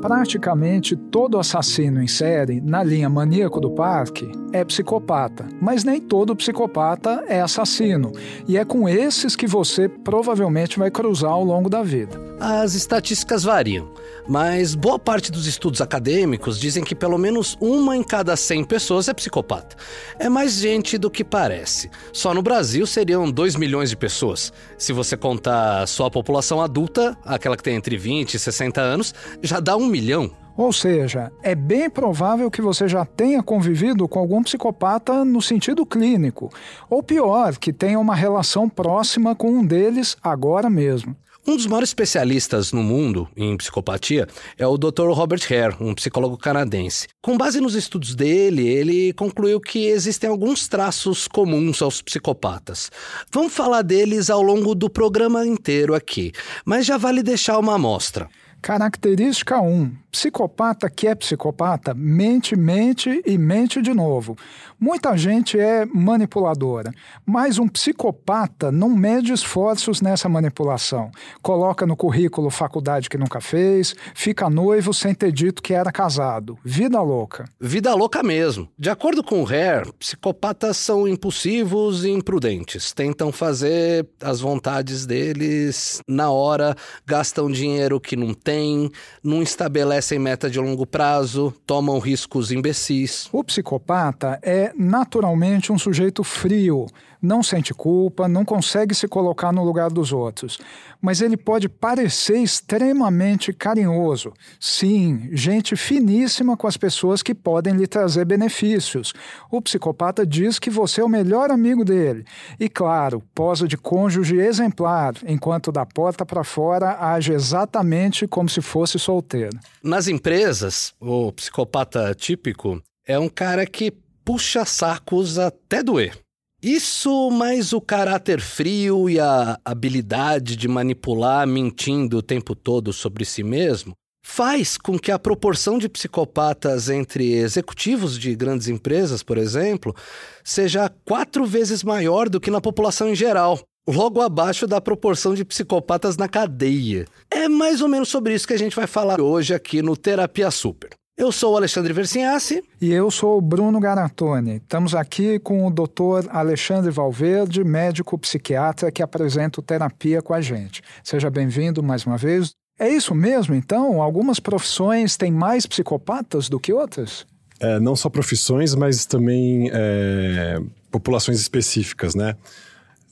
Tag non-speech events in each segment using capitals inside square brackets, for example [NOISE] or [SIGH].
Praticamente todo assassino em série, na linha maníaco do parque, é psicopata. Mas nem todo psicopata é assassino. E é com esses que você provavelmente vai cruzar ao longo da vida. As estatísticas variam, mas boa parte dos estudos acadêmicos dizem que pelo menos uma em cada 100 pessoas é psicopata. É mais gente do que parece. Só no Brasil seriam 2 milhões de pessoas. Se você contar só a população adulta, aquela que tem entre 20 e 60 anos, já dá um milhão. Ou seja, é bem provável que você já tenha convivido com algum psicopata no sentido clínico, ou pior, que tenha uma relação próxima com um deles agora mesmo. Um dos maiores especialistas no mundo em psicopatia é o Dr. Robert Hare, um psicólogo canadense. Com base nos estudos dele, ele concluiu que existem alguns traços comuns aos psicopatas. Vamos falar deles ao longo do programa inteiro aqui, mas já vale deixar uma amostra. Característica 1. Psicopata que é psicopata mente, mente e mente de novo. Muita gente é manipuladora, mas um psicopata não mede esforços nessa manipulação. Coloca no currículo faculdade que nunca fez, fica noivo sem ter dito que era casado. Vida louca. Vida louca mesmo. De acordo com o Hare, psicopatas são impulsivos e imprudentes. Tentam fazer as vontades deles na hora, gastam dinheiro que não tem, não estabelecem meta de longo prazo, tomam riscos imbecis. O psicopata é naturalmente um sujeito frio, não sente culpa, não consegue se colocar no lugar dos outros. Mas ele pode parecer extremamente carinhoso. Sim, gente finíssima com as pessoas que podem lhe trazer benefícios. O psicopata diz que você é o melhor amigo dele. E, claro, posa de cônjuge exemplar, enquanto da porta para fora age exatamente como se fosse solteiro. Nas empresas, o psicopata típico é um cara que puxa sacos até doer. Isso, mais o caráter frio e a habilidade de manipular mentindo o tempo todo sobre si mesmo, faz com que a proporção de psicopatas entre executivos de grandes empresas, por exemplo, seja quatro vezes maior do que na população em geral. Logo abaixo da proporção de psicopatas na cadeia. É mais ou menos sobre isso que a gente vai falar hoje aqui no Terapia Super. Eu sou o Alexandre Versinhassi. E eu sou o Bruno Garatoni. Estamos aqui com o Dr. Alexandre Valverde, médico psiquiatra que apresenta o terapia com a gente. Seja bem-vindo mais uma vez. É isso mesmo, então? Algumas profissões têm mais psicopatas do que outras? É, não só profissões, mas também é, populações específicas, né?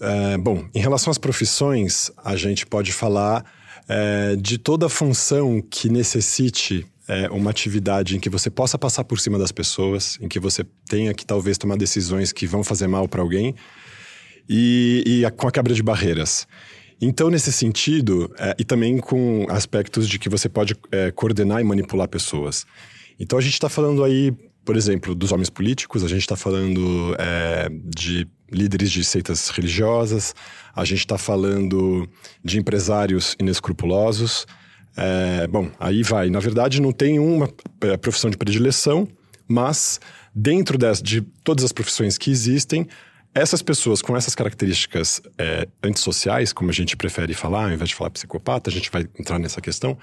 É, bom, em relação às profissões, a gente pode falar é, de toda função que necessite é, uma atividade em que você possa passar por cima das pessoas, em que você tenha que talvez tomar decisões que vão fazer mal para alguém e, e a, com a quebra de barreiras. Então, nesse sentido, é, e também com aspectos de que você pode é, coordenar e manipular pessoas. Então, a gente está falando aí, por exemplo, dos homens políticos, a gente está falando é, de líderes de seitas religiosas, a gente está falando de empresários inescrupulosos, é, bom, aí vai. Na verdade, não tem uma é, profissão de predileção, mas dentro de, todas as profissões que existem, essas pessoas com essas características é, antissociais, como a gente prefere falar, ao invés de falar psicopata, a gente vai entrar nessa questão.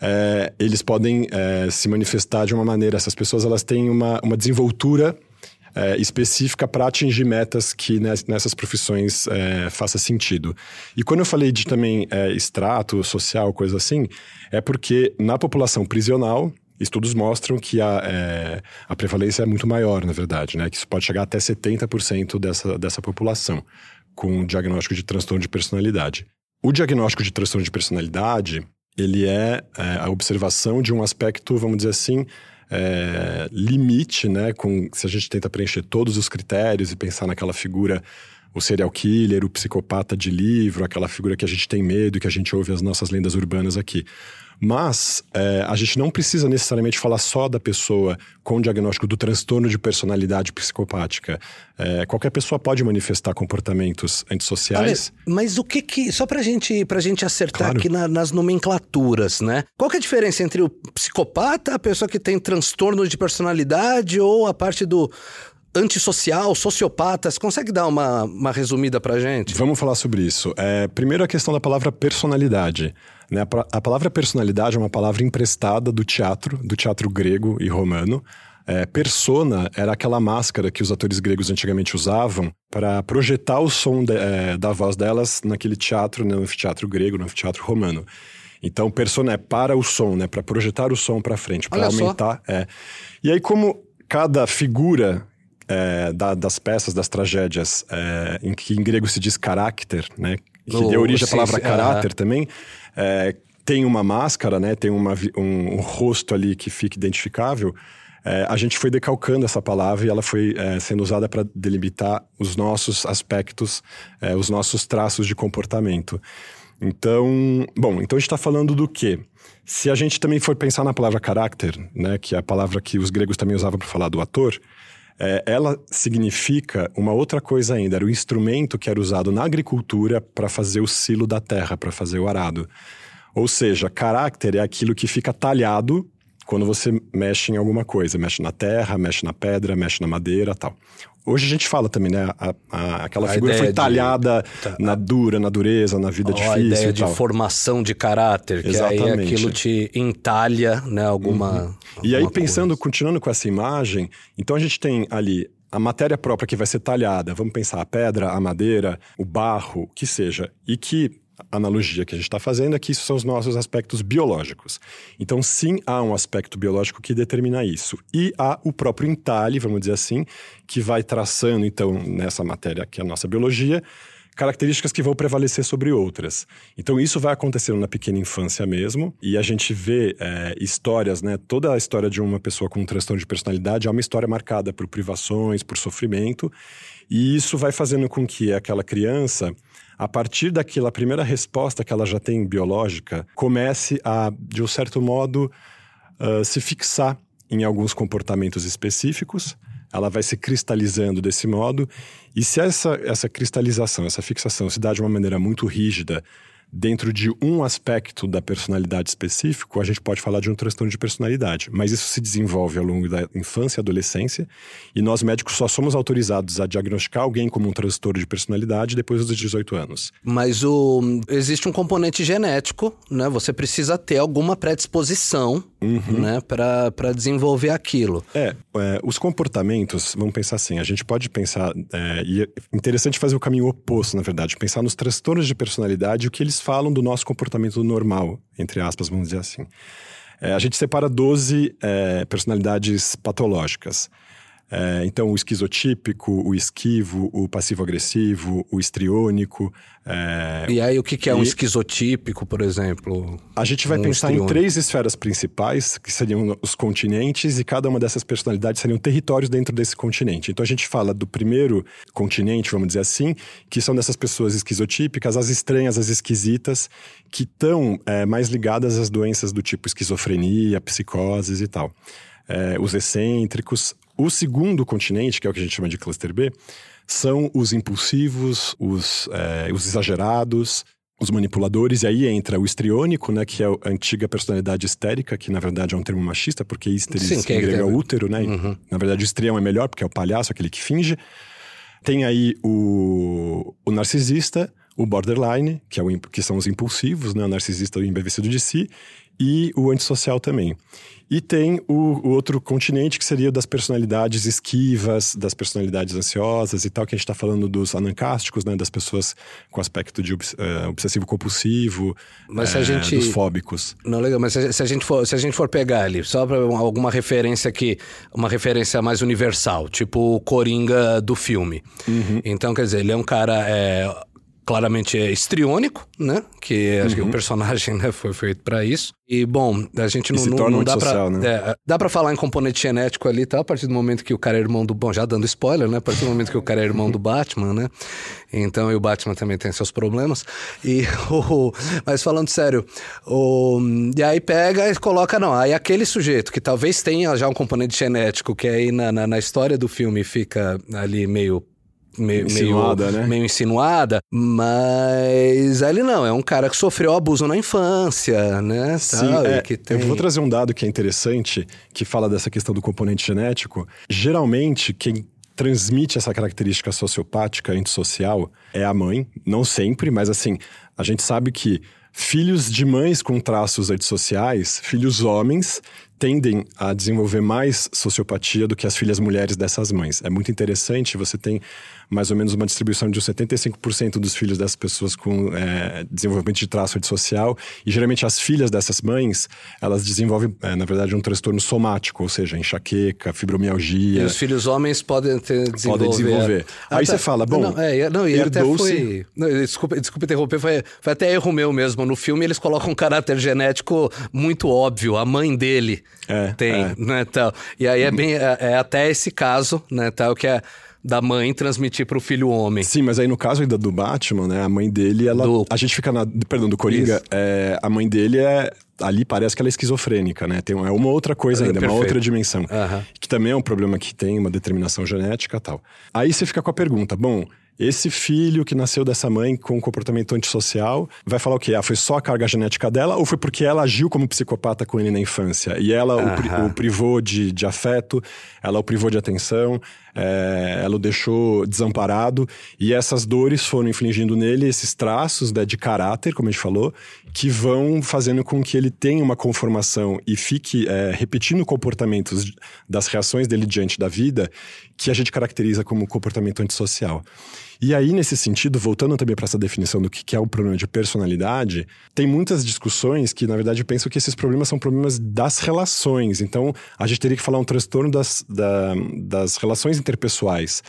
É, eles podem é, se manifestar de uma maneira. Essas pessoas elas têm uma, uma desenvoltura é, específica para atingir metas que nessas profissões é, faça sentido. E quando eu falei de também é, extrato social, coisa assim, é porque na população prisional, estudos mostram que a, é, a prevalência é muito maior, na verdade, né? Que isso pode chegar até 70% dessa, dessa população com diagnóstico de transtorno de personalidade. O diagnóstico de transtorno de personalidade, ele é, é a observação de um aspecto, vamos dizer assim, é, limite, né? Com, se a gente tenta preencher todos os critérios e pensar naquela figura, o serial killer, o psicopata de livro, aquela figura que a gente tem medo e que a gente ouve as nossas lendas urbanas aqui. Mas é, a gente não precisa necessariamente falar só da pessoa com o diagnóstico do transtorno de personalidade psicopática. É, qualquer pessoa pode manifestar comportamentos antissociais. Olha, mas o que que. Só pra gente, pra gente acertar claro. aqui na, nas nomenclaturas, né? Qual que é a diferença entre o psicopata, a pessoa que tem transtorno de personalidade ou a parte do antissocial, sociopata. Você consegue dar uma, uma resumida pra gente? Vamos falar sobre isso. É, primeiro a questão da palavra personalidade. Né? A, a palavra personalidade é uma palavra emprestada do teatro, do teatro grego e romano. É, persona era aquela máscara que os atores gregos antigamente usavam para projetar o som de, é, da voz delas naquele teatro, no anfiteatro grego, no anfiteatro romano. Então, persona é para o som, né? Para projetar o som para frente, para aumentar. É. E aí, como cada figura é, da, das peças, das tragédias, é, em que em grego se diz caráter, né? Que oh, deu origem à palavra caráter também. É, tem uma máscara, né? Tem uma, um, um rosto ali que fica identificável. É, a gente foi decalcando essa palavra e ela foi é, sendo usada para delimitar os nossos aspectos, é, os nossos traços de comportamento. Então, bom, então a gente está falando do quê? Se a gente também for pensar na palavra caráter, né, que é a palavra que os gregos também usavam para falar do ator, é, ela significa uma outra coisa ainda. Era o instrumento que era usado na agricultura para fazer o silo da terra, para fazer o arado. Ou seja, caráter é aquilo que fica talhado quando você mexe em alguma coisa, mexe na terra, mexe na pedra, mexe na madeira tal. Hoje a gente fala também, né? A, a, aquela a figura foi talhada de... Tá. na dura, na dureza, na vida oh, difícil. A ideia de formação de caráter, que Exatamente. aí aquilo te entalha, né? Alguma. Uhum. Alguma e aí, pensando, coisa. continuando com essa imagem, então a gente tem ali a matéria própria que vai ser talhada, vamos pensar a pedra, a madeira, o barro, o que seja, e que analogia que a gente está fazendo é que isso são os nossos aspectos biológicos. Então, sim, há um aspecto biológico que determina isso. E há o próprio entalhe, vamos dizer assim, que vai traçando, então, nessa matéria que é a nossa biologia, características que vão prevalecer sobre outras. Então, isso vai acontecendo na pequena infância mesmo, e a gente vê é, histórias, né? Toda a história de uma pessoa com um transtorno de personalidade é uma história marcada por privações, por sofrimento, e isso vai fazendo com que aquela criança a partir daquela primeira resposta que ela já tem biológica, comece a, de um certo modo, uh, se fixar em alguns comportamentos específicos. Ela vai se cristalizando desse modo, e se essa, essa cristalização, essa fixação se dá de uma maneira muito rígida, dentro de um aspecto da personalidade específico, a gente pode falar de um transtorno de personalidade. Mas isso se desenvolve ao longo da infância e adolescência, e nós médicos só somos autorizados a diagnosticar alguém como um transtorno de personalidade depois dos 18 anos. Mas o, existe um componente genético, né? Você precisa ter alguma predisposição uhum. né? para desenvolver aquilo. É, é, os comportamentos, vamos pensar assim, a gente pode pensar, é, e é interessante fazer o caminho oposto, na verdade, pensar nos transtornos de personalidade, o que eles falam do nosso comportamento normal, entre aspas, vamos dizer assim. É, a gente separa 12 é, personalidades patológicas. É, então, o esquizotípico, o esquivo, o passivo-agressivo, o estriônico. É... E aí, o que, que é um esquizotípico, por exemplo? A gente vai um pensar estriônico. em três esferas principais, que seriam os continentes, e cada uma dessas personalidades seriam territórios dentro desse continente. Então, a gente fala do primeiro continente, vamos dizer assim, que são dessas pessoas esquizotípicas, as estranhas, as esquisitas, que estão é, mais ligadas às doenças do tipo esquizofrenia, psicoses e tal. É, os excêntricos, o segundo continente, que é o que a gente chama de cluster B, são os impulsivos, os, é, os exagerados, os manipuladores, e aí entra o estriônico, né, que é a antiga personalidade histérica, que na verdade é um termo machista, porque histeris Sim, em grego é, é útero, né? Uhum. Na verdade o estrião é melhor, porque é o palhaço, aquele que finge. Tem aí o, o narcisista, o borderline, que, é o, que são os impulsivos, né? o narcisista o embevecido de si, e o antissocial também. E tem o, o, outro continente que seria das personalidades esquivas, das personalidades ansiosas e tal, que a gente está falando dos anancásticos, né? Das pessoas com aspecto de uh, obsessivo-compulsivo, mas se a eh, gente... dos fóbicos. Não, legal, mas se a gente for, se a gente for pegar ali, só para alguma referência aqui, uma referência mais universal, tipo o Coringa do filme. Uhum. Então, quer dizer, ele é um cara é, claramente é estriônico, né? Que acho uhum. que o uhum. personagem né, foi feito para isso. E, bom, a gente não, não, não dá para né? é, dá para falar em componente genético ali, tá? A partir do momento que o cara é irmão do... Bom, já dando spoiler, né? A partir do momento que o cara é irmão do Batman, né? Então, e o Batman também tem seus problemas. E, [LAUGHS] o, mas falando sério, o, e aí pega e coloca, não, aí aquele sujeito que talvez tenha já um componente genético, que aí na, na, na história do filme fica ali meio meio, insinuada, meio, né? meio insinuada, mas ele não, é um cara que sofreu abuso na infância, né? Sim, é, tem... eu vou trazer um dado que é interessante, que fala dessa questão do componente genético. Geralmente, quem transmite essa característica sociopática antissocial é a mãe, não sempre, mas assim, a gente sabe que filhos de mães com traços antissociais, filhos homens, tendem a desenvolver mais sociopatia do que as filhas mulheres dessas mães. É muito interessante, você tem mais ou menos uma distribuição de 75% dos filhos dessas pessoas com é, desenvolvimento de traço antissocial, e geralmente as filhas dessas mães, elas desenvolvem, é, na verdade, um transtorno somático, ou seja, enxaqueca, fibromialgia. E os filhos homens podem ter desenvolver. Podem desenvolver. Ah, Aí tá. você fala, bom, Não, é, não e até foi... Não, desculpa, desculpa interromper, foi, foi até erro meu mesmo. No filme eles colocam um caráter genético muito óbvio. A mãe dele É, tem, é. né, tal. E aí é bem... É, é até esse caso, né, tal, que é da mãe transmitir pro filho homem. Sim, mas aí no caso ainda do Batman, né? A mãe dele, ela. Do- A gente fica na. Perdão, do Coringa. É, a mãe dele é. Ali parece que ela é esquizofrênica, né? Tem, é uma outra coisa É, ainda, é uma outra dimensão. Que também é um problema que tem uma determinação genética e tal. Aí você fica com a pergunta: bom, esse filho que nasceu dessa mãe com um comportamento antissocial vai falar o quê? Ah, foi só a carga genética dela ou foi porque ela agiu como psicopata com ele na infância? E ela o, pri- o privou de, de afeto, ela o privou de atenção, é, ela o deixou desamparado, e essas dores foram infligindo nele esses traços né, de caráter, como a gente falou, que vão fazendo com que ele tenha uma conformação e fique é, repetindo comportamentos das reações dele diante da vida que a gente caracteriza como comportamento antissocial. E aí, nesse sentido, voltando também para essa definição do que é o problema de personalidade, tem muitas discussões que, na verdade, pensam que esses problemas são problemas das relações. Então, a gente teria que falar um transtorno das, da- das relações interpessoais.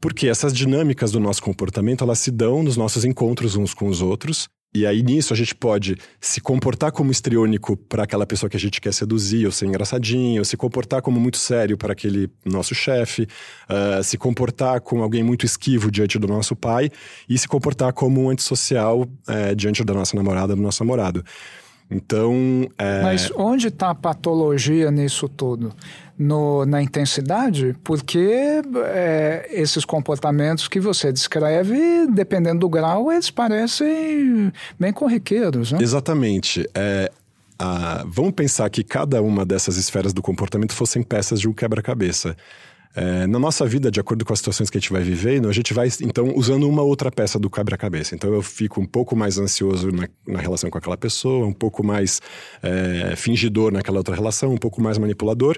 Porque essas dinâmicas do nosso comportamento, elas se dão nos nossos encontros uns com os outros. E aí, nisso, a gente pode se comportar como histriônico para aquela pessoa que a gente quer seduzir, ou ser engraçadinho, ou se comportar como muito sério para aquele nosso chefe, ah, se comportar como alguém muito esquivo diante do nosso pai, e se comportar como um antissocial eh, diante da nossa namorada, do nosso namorado. Então, eh, Mas onde está a patologia nisso tudo? No, na intensidade? Porque é, esses comportamentos que você descreve, dependendo do grau, eles parecem bem corriqueiros, né? Exatamente. É, a- vamos pensar que cada uma dessas esferas do comportamento fossem peças de um quebra-cabeça. É, na nossa vida, de acordo com as situações que a gente vai vivendo, a gente vai, então, usando uma outra peça do quebra-cabeça. Então, eu fico um pouco mais ansioso na, na relação com aquela pessoa, um pouco mais é, fingidor naquela outra relação, um pouco mais manipulador.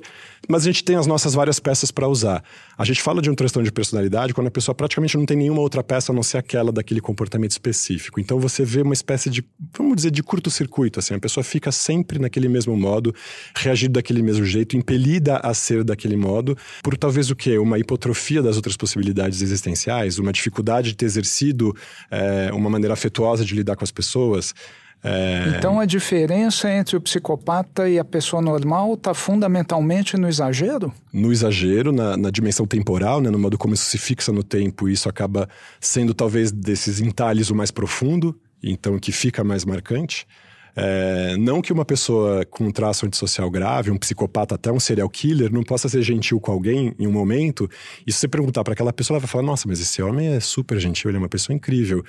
Mas a gente tem as nossas várias peças para usar. A gente fala de um transtorno de personalidade quando a pessoa praticamente não tem nenhuma outra peça a não ser aquela daquele comportamento específico. Então, você vê uma espécie de, vamos dizer, de curto-circuito. Assim, a pessoa fica sempre naquele mesmo modo, reagindo daquele mesmo jeito, impelida a ser daquele modo, por talvez o quê? Uma hipotrofia das outras possibilidades existenciais, uma dificuldade de ter exercido eh, uma maneira afetuosa de lidar com as pessoas. Eh, Então a diferença entre o psicopata e a pessoa normal está fundamentalmente no exagero? no exagero, na, na dimensão temporal, né, no modo como isso se fixa no tempo, e isso acaba sendo talvez desses entalhes o mais profundo, então que fica mais marcante. É, não que uma pessoa com um traço antissocial grave, um psicopata, até um serial killer, não possa ser gentil com alguém em um momento, e se você perguntar para aquela pessoa, ela vai falar: Nossa, mas esse homem é super gentil, ele é uma pessoa incrível.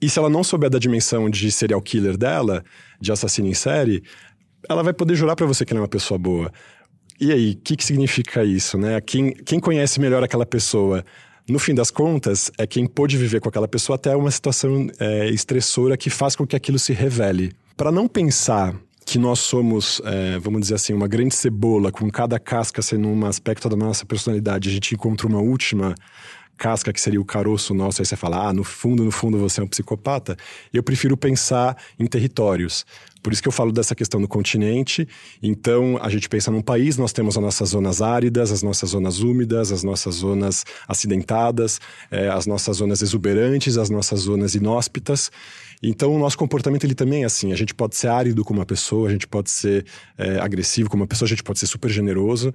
E se ela não souber da dimensão de serial killer dela, de assassino em série, ela vai poder jurar para você que ele é uma pessoa boa. E aí, o que, que significa isso, né? Quem, quem conhece melhor aquela pessoa, no fim das contas, é quem pôde viver com aquela pessoa até uma situação é, estressora que faz com que aquilo se revele. Para não pensar que nós somos, é, vamos dizer assim, uma grande cebola, com cada casca sendo um aspecto da nossa personalidade, a gente encontra uma última casca que seria o caroço nosso, aí você fala, ah, no fundo, no fundo você é um psicopata. Eu prefiro pensar em territórios. Por isso que eu falo dessa questão do continente. Então, a gente pensa num país, nós temos as nossas zonas áridas, as nossas zonas úmidas, as nossas zonas acidentadas, eh, as nossas zonas exuberantes, as nossas zonas inóspitas. Então, o nosso comportamento ele também é assim. A gente pode ser árido com uma pessoa, a gente pode ser eh, agressivo com uma pessoa, a gente pode ser super generoso.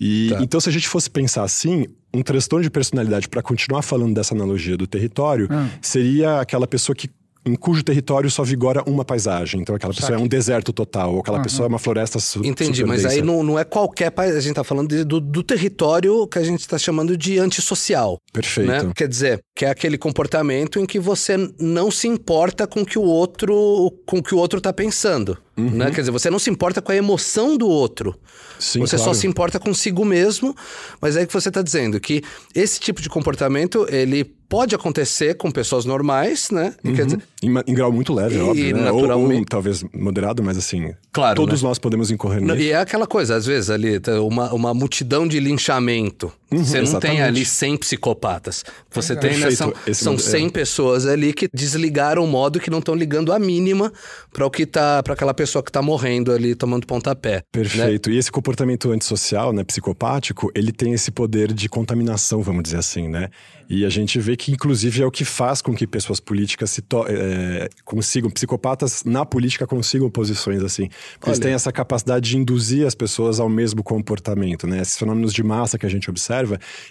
E Tá. então, se a gente fosse pensar assim, um transtorno de personalidade, para continuar falando dessa analogia do território, Hum. seria aquela pessoa que em cujo território só vigora uma paisagem. Então, aquela pessoa Saque. é um deserto total, ou aquela Aham. pessoa é uma floresta su Entendi, mas aí não, não é qualquer país, a gente tá falando de- do, do território que a gente está chamando de antissocial. Perfeito. Né? Quer dizer, que é aquele comportamento em que você não se importa com o que o outro, com o que o outro tá pensando. Uhum. Né? Quer dizer, você não se importa com a emoção do outro. Sim, você claro. só se importa consigo mesmo. Mas é que você está dizendo que esse tipo de comportamento, ele pode acontecer com pessoas normais, né? Uhum. Dizer, em, em, grau muito leve, e, óbvio, né? Ou, ou, talvez moderado, mas assim... Claro, Todos né? nós podemos incorrer nisso. E é aquela coisa, às vezes, ali, tá, uma, uma multidão de linchamento. Uhum, você não exatamente. tem ali 100 psicopatas. Você é. tem, né, são, são 100 é. pessoas ali que desligaram o modo que não estão ligando a mínima para o que tá, para aquela pessoa que tá morrendo ali, tomando pontapé. Né? Perfeito. Né? E esse comportamento antissocial, né, psicopático, ele tem esse poder de contaminação, vamos dizer assim, né? E a gente vê que, inclusive, é o que faz com que pessoas políticas se é, consigam, psicopatas na política consigam posições assim. Porque eles têm essa capacidade de induzir as pessoas ao mesmo comportamento, né? Esses fenômenos de massa que a gente observa,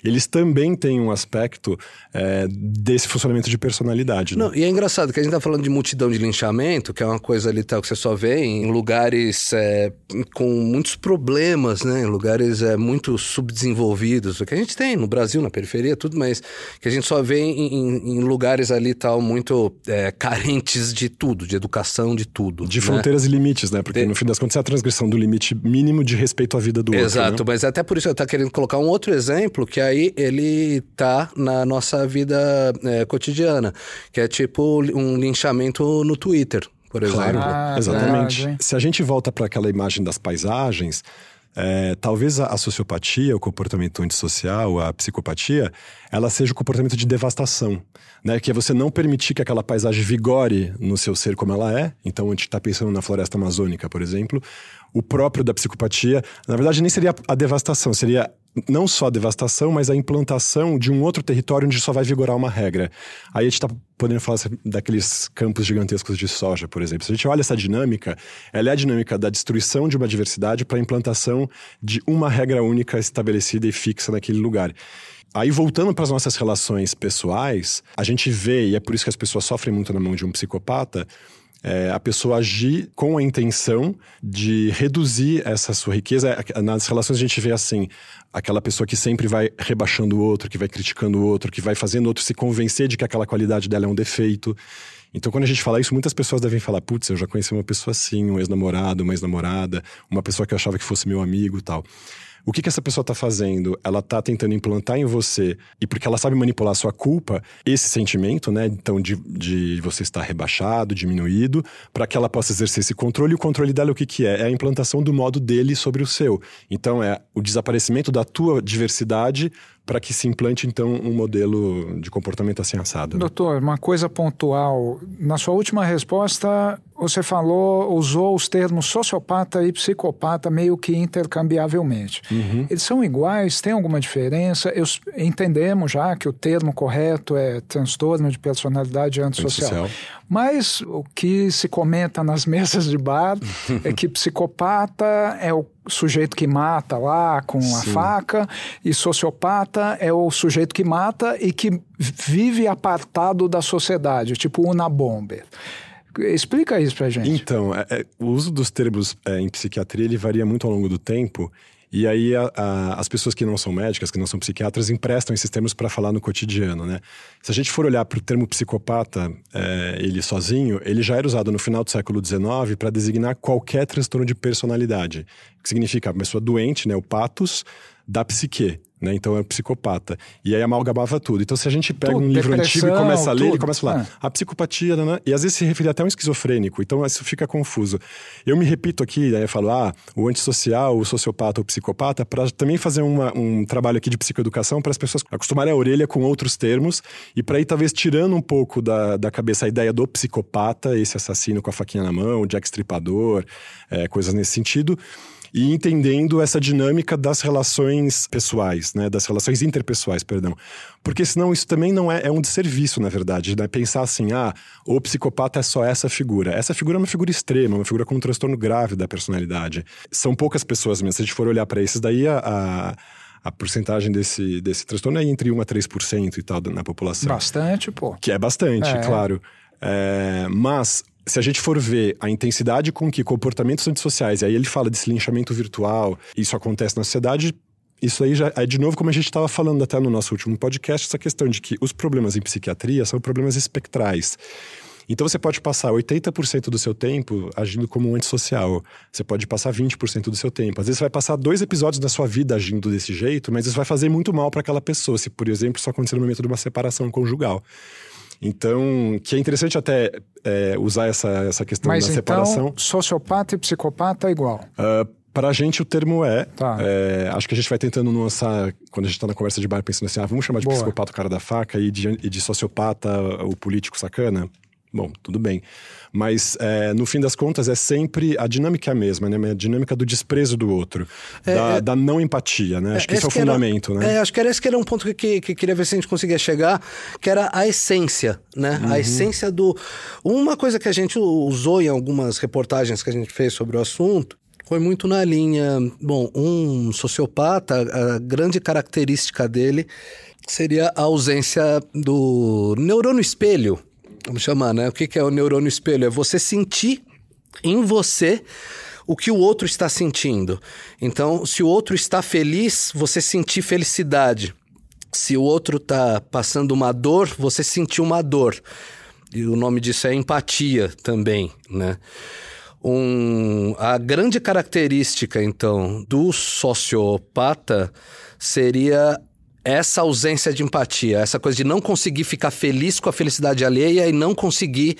eles também têm um aspecto é, desse funcionamento de personalidade. Né? Não, e é engraçado que a gente está falando de multidão de linchamento, que é uma coisa ali tal que você só vê em lugares é, com muitos problemas, né? Em lugares é, muito subdesenvolvidos, o que a gente tem no Brasil, na periferia, tudo, mas que a gente só vê em, em, em lugares ali tal muito é, carentes de tudo, de educação, de tudo. De né? fronteiras e limites, né? Porque de... no fim das contas é a transgressão do limite mínimo de respeito à vida do Exato, outro. Exato, né? mas até por isso eu estou querendo colocar um outro exemplo que aí ele tá na nossa vida é, cotidiana, que é tipo um linchamento no Twitter. Por exemplo. Claro, ah, exatamente. Verdade. Se a gente volta para aquela imagem das paisagens, é, talvez a, a, sociopatia, o comportamento antissocial, a psicopatia, ela seja o comportamento de devastação, né? Que é você não permitir que aquela paisagem vigore no seu ser como ela é. Então, a gente está pensando na floresta amazônica, por exemplo. O próprio da psicopatia, na verdade, nem seria a devastação, seria não só a devastação, mas a implantação de um outro território onde só vai vigorar uma regra. Aí a gente está podendo falar daqueles campos gigantescos de soja, por exemplo. Se a gente olha essa dinâmica, ela é a dinâmica da destruição de uma diversidade para a implantação de uma regra única estabelecida e fixa naquele lugar. Aí, voltando para as nossas relações pessoais, a gente vê, e é por isso que as pessoas sofrem muito na mão de um psicopata, é, a pessoa agir com a intenção de reduzir essa sua riqueza. É, nas relações a gente vê assim, aquela pessoa que sempre vai rebaixando o outro, que vai criticando o outro, que vai fazendo o outro se convencer de que aquela qualidade dela é um defeito. Então, quando a gente fala isso, muitas pessoas devem falar: putz, eu já conheci uma pessoa assim, um ex-namorado, uma ex-namorada, uma pessoa que eu achava que fosse meu amigo tal. O que, que essa pessoa está fazendo? Ela está tentando implantar em você, e porque ela sabe manipular a sua culpa, esse sentimento, né? Então, de, de você estar rebaixado, diminuído, para que ela possa exercer esse controle. E o controle dela, o que, que é? É a implantação do modo dele sobre o seu. Então, é o desaparecimento da tua diversidade para que se implante, então, um modelo de comportamento assim assado. Né? Doutor, uma coisa pontual. Na sua última resposta, você falou, usou os termos sociopata e psicopata meio que intercambiavelmente. Uhum. Eles são iguais? Tem alguma diferença? Eu, entendemos já que o termo correto é transtorno de personalidade antissocial. Mas o que se comenta nas [LAUGHS] mesas de bar é que psicopata é o sujeito que mata lá com Sim. a faca e sociopata é o sujeito que mata e que vive apartado da sociedade, tipo Una Bomber. Explica isso pra gente. Então, é, é, o uso dos termos é, em psiquiatria ele varia muito ao longo do tempo. E aí a, a, as pessoas que não são médicas, que não são psiquiatras, emprestam esses termos para falar no cotidiano, né? Se a gente for olhar para o termo psicopata, é, ele sozinho, ele já era usado no final do século XIX para designar qualquer transtorno de personalidade, que significa a pessoa doente, né, o patos, da psique. Né? Então é um psicopata. E aí amalgamava tudo. Então, se a gente pega tudo, um livro antigo e começa a ler, tudo. ele começa a falar ah. a psicopatia, né? e às vezes se refere até a um esquizofrênico. Então, isso fica confuso. Eu me repito aqui, aí eu falo, ah, o antissocial, o sociopata, o psicopata, para também fazer uma, um trabalho aqui de psicoeducação para as pessoas acostumarem a orelha com outros termos e para ir talvez tirando um pouco da, da cabeça a ideia do psicopata, esse assassino com a faquinha na mão, o Jack Stripador, é, coisas nesse sentido e entendendo essa dinâmica das relações pessoais, né? Das relações interpessoais, perdão. Porque senão isso também não é, é um desserviço, na verdade, né? Pensar assim, ah, o psicopata é só essa figura. Essa figura é uma figura extrema, uma figura com um transtorno grave da personalidade. São poucas pessoas mesmo. Se a gente for olhar para esses daí, a, a a porcentagem desse, desse transtorno é entre 1 a 3% e tal na população. Bastante, pô. Que é bastante, é. claro. É, mas se a gente for ver a intensidade com que comportamentos antissociais, e aí ele fala desse linchamento virtual, isso acontece na sociedade, isso aí já é de novo como a gente estava falando até no nosso último podcast, essa questão de que os problemas em psiquiatria são problemas espectrais. Então você pode passar 80% do seu tempo agindo como um antissocial. Você pode passar 20% do seu tempo. Às vezes você vai passar dois episódios da sua vida agindo desse jeito, mas isso vai fazer muito mal para aquela pessoa, se, por exemplo, isso acontecer no momento de uma separação conjugal. Então, que é interessante até é, usar essa, essa questão Mas da então, separação. sociopata e psicopata é igual. Uh, para a gente, o termo é, Tá. é, Acho que a gente vai tentando nuançar, quando a gente está na conversa de bar, pensando assim: ah, vamos chamar de Boa. psicopata o cara da faca e de, e de sociopata o político sacana? Bom, tudo bem. Mas, é, no fim das contas, é sempre. A dinâmica é a mesma, né? A dinâmica do desprezo do outro, da, é- da não empatia, né? Acho que esse é o Esse era- fundamento, né? É, acho que era esse que era um ponto que, que, que queria ver se a gente conseguia chegar, que era a essência, né? Uhum. A essência do... Uma coisa que a gente usou em algumas reportagens que a gente fez sobre o assunto foi muito na linha... Bom, um sociopata, a grande característica dele seria a ausência do neurônio espelho, vamos chamar, né? O que é o neurônio espelho? É você sentir em você o que o outro está sentindo. Então, se o outro está feliz, você sentir felicidade. Se o outro está passando uma dor, você sentir uma dor. E o nome disso é empatia também, né? Um, a grande característica, então, do sociopata seria essa ausência de empatia, essa coisa de não conseguir ficar feliz com a felicidade alheia e não conseguir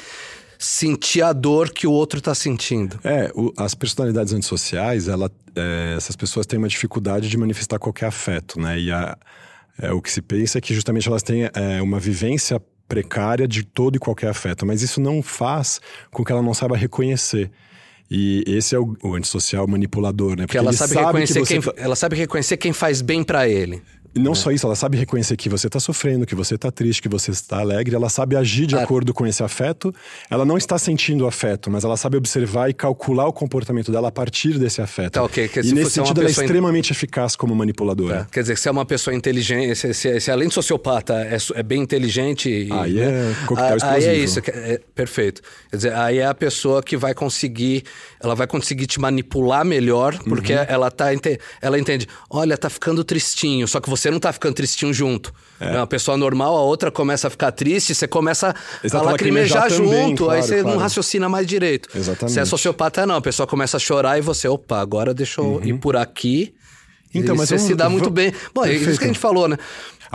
sentir a dor que o outro está sentindo. É, o- as personalidades antissociais, ela, é, essas pessoas têm uma dificuldade de manifestar qualquer afeto, né? E a- é, o que se pensa é que justamente elas têm é, uma vivência precária de todo e qualquer afeto, mas isso não faz com que ela não saiba reconhecer. E esse é o, o antissocial manipulador, né? Porque ela sabe, que reconhecer você quem, tá- ela sabe reconhecer quem faz bem pra ele. E não só isso, ela sabe reconhecer que você está sofrendo, que você está triste, que você está alegre, ela sabe agir de Ah. acordo com esse afeto. Ela não está sentindo o afeto, mas ela sabe observar e calcular o comportamento dela a partir desse afeto. Tá, ok, que e se nesse é sentido, ela é pessoa in- extremamente eficaz como manipuladora. Tá? Quer dizer, se é uma pessoa inteligente, se, se- se além de sociopata é, é bem inteligente. e- Aí é coquetel a- Aí é explosivo. isso, é- é perfeito. Quer dizer, aí é a pessoa que vai conseguir, ela vai conseguir te manipular melhor, porque Uhum. ela tá, ela entende, olha, tá ficando tristinho, só que você não tá ficando tristinho junto. É. uma pessoa normal, a outra começa a ficar triste, você começa Exato, a lacrimejar lacrimejar também, junto, aí claro, você não claro. raciocina mais direito. Exatamente. Se é sociopata, não, a pessoa começa a chorar e você, opa, agora deixa eu ir por aqui. Uhum. Então, E mas você vamos- se dá muito vamos- bem. Bom, é isso Perfeito. que a gente falou, né?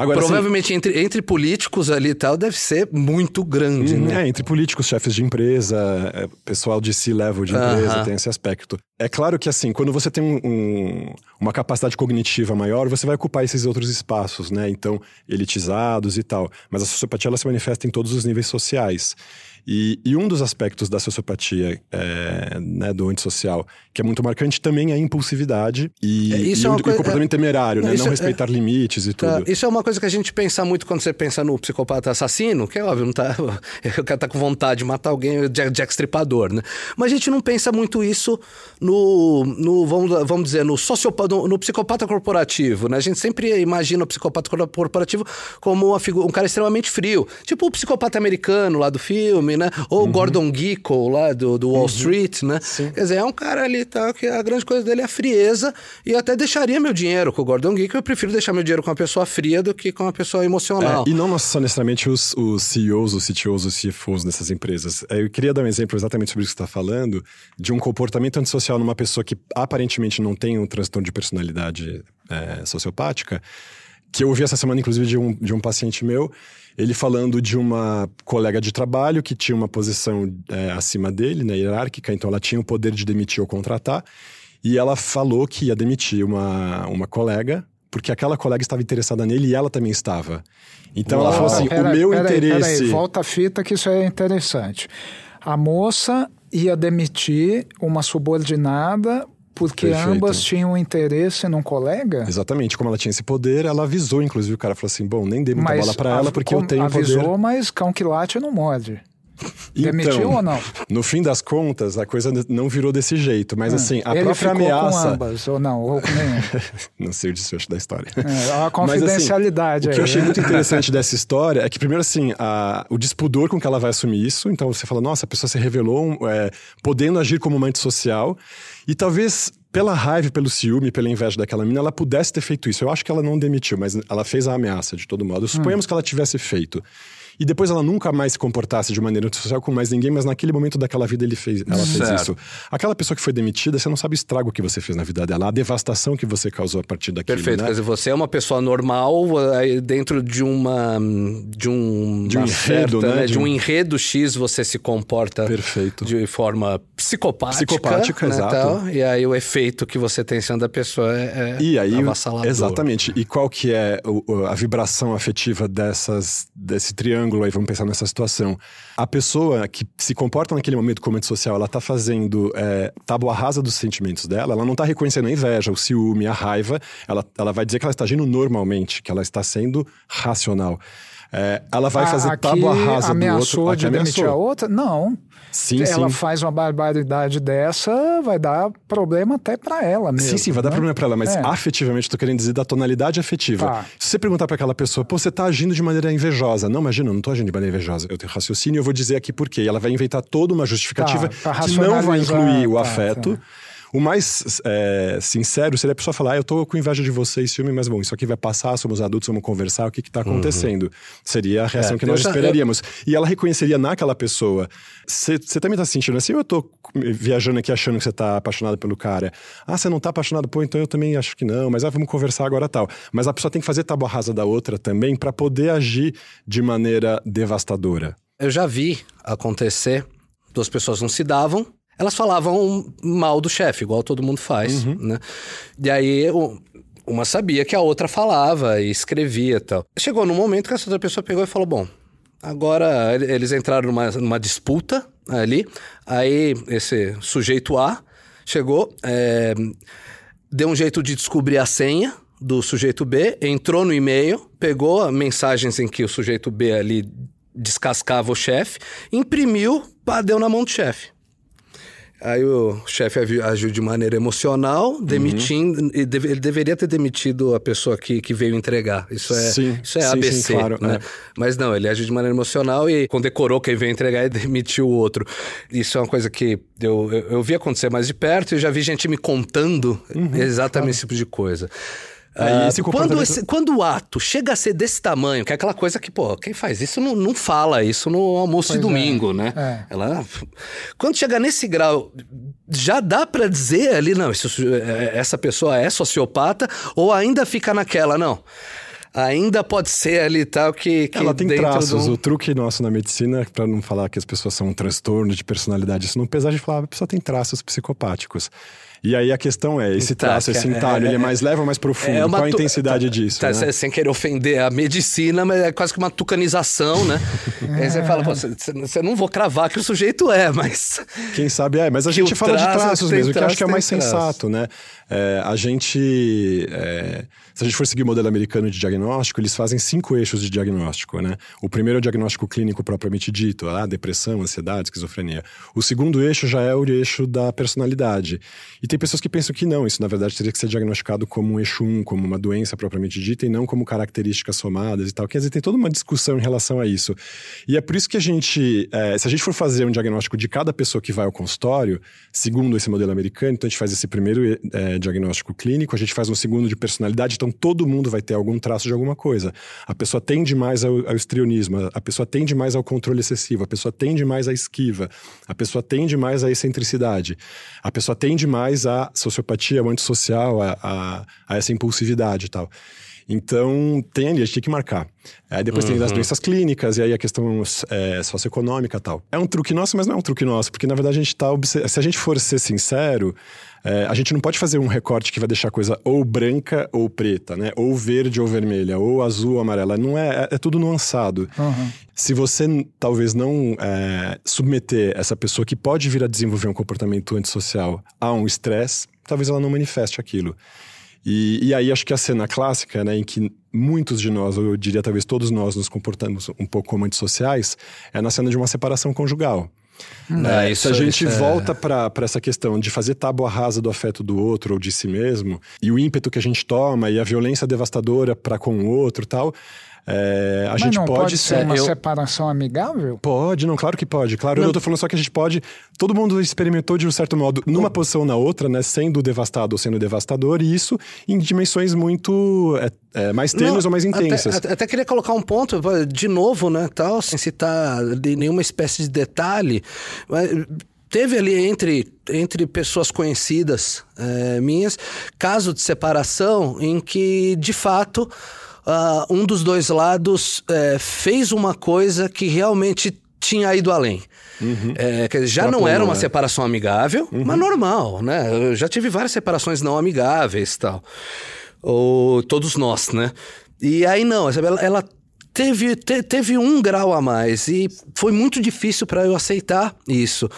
Agora, assim- Provavelmente entre, entre políticos ali e tal deve ser muito grande, Hum, né? É, entre políticos, chefes de empresa, é, pessoal de C-level de empresa, tem esse aspecto. É claro que, assim, quando você tem um- um- uma capacidade cognitiva maior, você vai ocupar esses outros espaços, né? Então, elitizados e tal. Mas a sociopatia, ela se manifesta em todos os níveis sociais. E, e um dos aspectos da sociopatia, é, né, do antissocial, que é muito marcante, também é a impulsividade e, É, isso e é o, uma e coisa- comportamento temerário, Não, né? Não é- respeitar limites e tudo. Tá, Isso é uma coisa que a gente pensa muito quando você pensa no psicopata assassino, que é óbvio, não tá, [LAUGHS] o cara tá com vontade de matar alguém, o Jack, Jack Stripador, né? Mas a gente não pensa muito isso no, no vamos, vamos dizer, no sociopata, no, no psicopata corporativo, né? A gente sempre imagina o psicopata cor- corporativo como uma figu- um cara extremamente frio, tipo o psicopata americano lá do filme, né? Ou Uhum. o Gordon Gekko lá do, do Wall Street, né? Quer dizer, é um cara ali, tá, que a grande coisa dele é a frieza e eu até deixaria meu dinheiro com o Gordon Gekko, eu prefiro deixar meu dinheiro com uma pessoa fria do que com uma pessoa emocional. É, e não só necessariamente os, os CEOs, os CTOs, os CFOs dessas empresas. É, Eu queria dar um exemplo exatamente sobre isso que você está falando, de um comportamento antissocial numa pessoa que aparentemente não tem um transtorno de personalidade é, sociopática, que eu ouvi essa semana, inclusive, de um, de um paciente meu, ele falando de uma colega de trabalho que tinha uma posição é, acima dele, né, hierárquica, então ela tinha o poder de demitir ou contratar, e ela falou que ia demitir uma, uma colega, porque aquela colega estava interessada nele e ela também estava. Então ela falou assim: Pera- o meu pera aí, interesse. pera aí, volta a fita que isso é interessante. A moça ia demitir uma subordinada porque Perfeito. ambas tinham interesse num colega? Exatamente, como ela tinha esse poder, ela avisou, inclusive, o cara falou assim: bom, nem dei muita bola pra ela porque eu tenho avisou, poder. mas cão que late não morde. Demitiu Então, ou não? No fim das contas, a coisa não virou desse jeito, mas assim, a Ele própria ameaça. com ambas, ou não, ou com nenhum. [LAUGHS] Não sei o desfecho da história. É, a Mas, assim, confidencialidade o que aí, eu achei né? muito [LAUGHS] interessante dessa história é que, primeiro, assim, a- o despudor com que ela vai assumir isso. Então, você fala, nossa, a pessoa se revelou é, podendo agir como uma antissocial. E talvez, pela raiva, pelo ciúme, pela inveja daquela menina, ela pudesse ter feito isso. Eu acho que ela não demitiu, mas ela fez a ameaça, de todo modo. Suponhamos que ela tivesse feito. E depois ela nunca mais se comportasse de maneira antissocial com mais ninguém, mas naquele momento daquela vida ele fez, ela fez Certo. isso. Aquela pessoa que foi demitida, você não sabe o estrago que você fez na vida dela, a devastação que você causou a partir daquilo. Perfeito. né? Quer dizer, você é uma pessoa normal dentro de uma. de um. De um enredo, certa, né? De De um um- enredo X, você se comporta Perfeito. de forma psicopática. Psicopática, né, exato. tal, e aí o efeito que você tem em cima da pessoa é, é E aí, avassalador. exatamente. E qual que é a vibração afetiva dessas, desse triângulo aí? Vamos pensar nessa situação. A pessoa que se comporta naquele momento como antissocial, ela tá fazendo é, tábua rasa dos sentimentos dela, ela não tá reconhecendo a inveja, o ciúme, a raiva, ela, ela vai dizer que ela está agindo normalmente, que ela está sendo racional. É, ela vai A- fazer aqui tábua rasa do ameaçou outro. de Aqui demitir a outra? Não. Sim, ela sim. faz uma barbaridade dessa, vai dar problema até pra ela mesmo. Sim, sim, vai dar né? problema pra ela, mas É. afetivamente, tô querendo dizer da tonalidade afetiva. Tá. Se você perguntar pra aquela pessoa, pô, você tá agindo de maneira invejosa. Não, imagina, eu não tô agindo de maneira invejosa. Eu tenho raciocínio e eu vou dizer aqui por quê. E ela vai inventar toda uma justificativa Tá, que não vai incluir o tá, afeto. O mais é, sincero seria a pessoa falar: ah, eu tô com inveja de você e ciúme, mas bom, isso aqui vai passar, somos adultos, vamos conversar, o que que tá acontecendo? Seria a reação É, que nós eu esperaríamos. E ela reconheceria naquela pessoa. Você também tá se sentindo assim? Ou eu tô viajando aqui achando que você tá apaixonado pelo cara? Ah, você não tá apaixonado? Pô, então eu também acho que não, mas ah, vamos conversar agora tal. Mas a pessoa tem que fazer tábua rasa da outra também para poder agir de maneira devastadora. Eu já vi acontecer, duas pessoas não se davam, elas falavam mal do chefe, igual todo mundo faz, Uhum. né? E aí uma sabia que a outra falava e escrevia e tal. Chegou num momento que essa outra pessoa pegou e falou: bom, agora ele- eles entraram numa, numa disputa ali, aí esse sujeito A chegou, é, deu um jeito de descobrir a senha do sujeito B, entrou no e-mail, pegou mensagens em que o sujeito B ali descascava o chefe, imprimiu, pá, deu na mão do chefe. Aí o chefe agiu de maneira emocional, demitindo. e deve- ele deveria ter demitido a pessoa que, que veio entregar. Isso é, Sim, isso é sim, ABC. sim, claro, né? é. Mas não, ele agiu de maneira emocional e condecorou quem veio entregar e [LAUGHS] demitiu o outro. Isso é uma coisa que eu, eu, eu vi acontecer mais de perto e já vi gente me contando exatamente esse tipo de coisa. Aí Ah, esse quando, comportamento- esse- quando o ato chega a ser desse tamanho, que é aquela coisa que, pô, quem faz isso não, não fala isso no almoço de Pois é, domingo, né? é. Ela, quando chega nesse grau, já dá pra dizer ali, não, suje- é, essa pessoa é sociopata, ou ainda fica naquela, não. Ainda pode ser ali tal que, que Ela tem traços. um- O truque nosso na medicina, para não falar que as pessoas são um transtorno de personalidade, isso não pesar de falar, a pessoa tem traços psicopáticos. E aí a questão é, esse Tá, traço, esse é- entalho, é- ele é mais leve ou mais profundo? É Qual a intensidade tá- disso? tá, né? sem- querer ofender a medicina, mas é quase que uma tucanização, né? [LAUGHS] Aí você fala, você- você não vou cravar que o sujeito é, mas. [LAUGHS] Quem sabe é, mas a Que gente fala de traço traços mesmo, que eu acho que é o traço, mais traço. sensato, né? É, a gente. é, se a gente for seguir o modelo americano de diagnóstico, eles fazem cinco eixos de diagnóstico, né? O primeiro é o diagnóstico clínico propriamente dito, ah, depressão, ansiedade, esquizofrenia. O segundo eixo já é o eixo da personalidade. E tem pessoas que pensam que não, isso na verdade teria que ser diagnosticado como um eixo 1, como uma doença propriamente dita, e não como características somadas e tal. Quer dizer, tem toda uma discussão em relação a isso. E é por isso que a gente, é, se a gente for fazer um diagnóstico de cada pessoa que vai ao consultório, segundo esse modelo americano, então a gente faz esse primeiro é, diagnóstico clínico, a gente faz um segundo de personalidade, então todo mundo vai ter algum traço de alguma coisa. A pessoa tende mais ao, ao a pessoa tende mais ao controle excessivo, a pessoa tende mais à esquiva, a pessoa tende mais à excentricidade, a pessoa tende mais à sociopatia, ao antissocial, a, a, a essa impulsividade e tal. Então, tem ali, a gente tem que marcar. Aí depois tem as doenças clínicas, e aí a questão é, socioeconômica e tal. É um truque nosso, mas não é um truque nosso, porque na verdade a gente tá. Se a gente for ser sincero, é, a gente não pode fazer um recorte que vai deixar a coisa ou branca ou preta, né? Ou verde ou vermelha, ou azul ou amarela. Não é, é, é tudo nuançado. Se você talvez não é, submeter essa pessoa que pode vir a desenvolver um comportamento antissocial a um estresse, talvez ela não manifeste aquilo. E, e aí acho que a cena clássica, né, em que muitos de nós, ou eu diria talvez todos nós, nos comportamos um pouco como antissociais, é na cena de uma separação conjugal. Ah, É, isso- se a gente é- volta para essa questão de fazer tábua rasa do afeto do outro ou de si mesmo, e o ímpeto que a gente toma e a violência devastadora para com o outro e tal, É, a Mas gente não pode, pode ser ser- uma eu- separação amigável? Pode, não, claro que pode. Claro, eu tô falando só que a gente pode. Todo mundo experimentou de um certo modo, numa posição ou na outra, né? Sendo devastado ou sendo devastador, e isso em dimensões muito é, é, mais tênues Não, ou mais intensas. Até, até queria colocar um ponto, de novo, né, tal, sem citar de nenhuma espécie de detalhe, mas teve ali entre, entre pessoas conhecidas eh, minhas, caso de separação em que, de fato, ah, um dos dois lados eh, fez uma coisa que realmente tinha ido além. Eh, quer dizer, já não era uma né? separação amigável, mas normal, né? Eu já tive várias separações não amigáveis e tal. Ou todos nós, né? E aí não, ela, ela teve, te- teve um grau a mais e foi muito difícil para eu aceitar isso.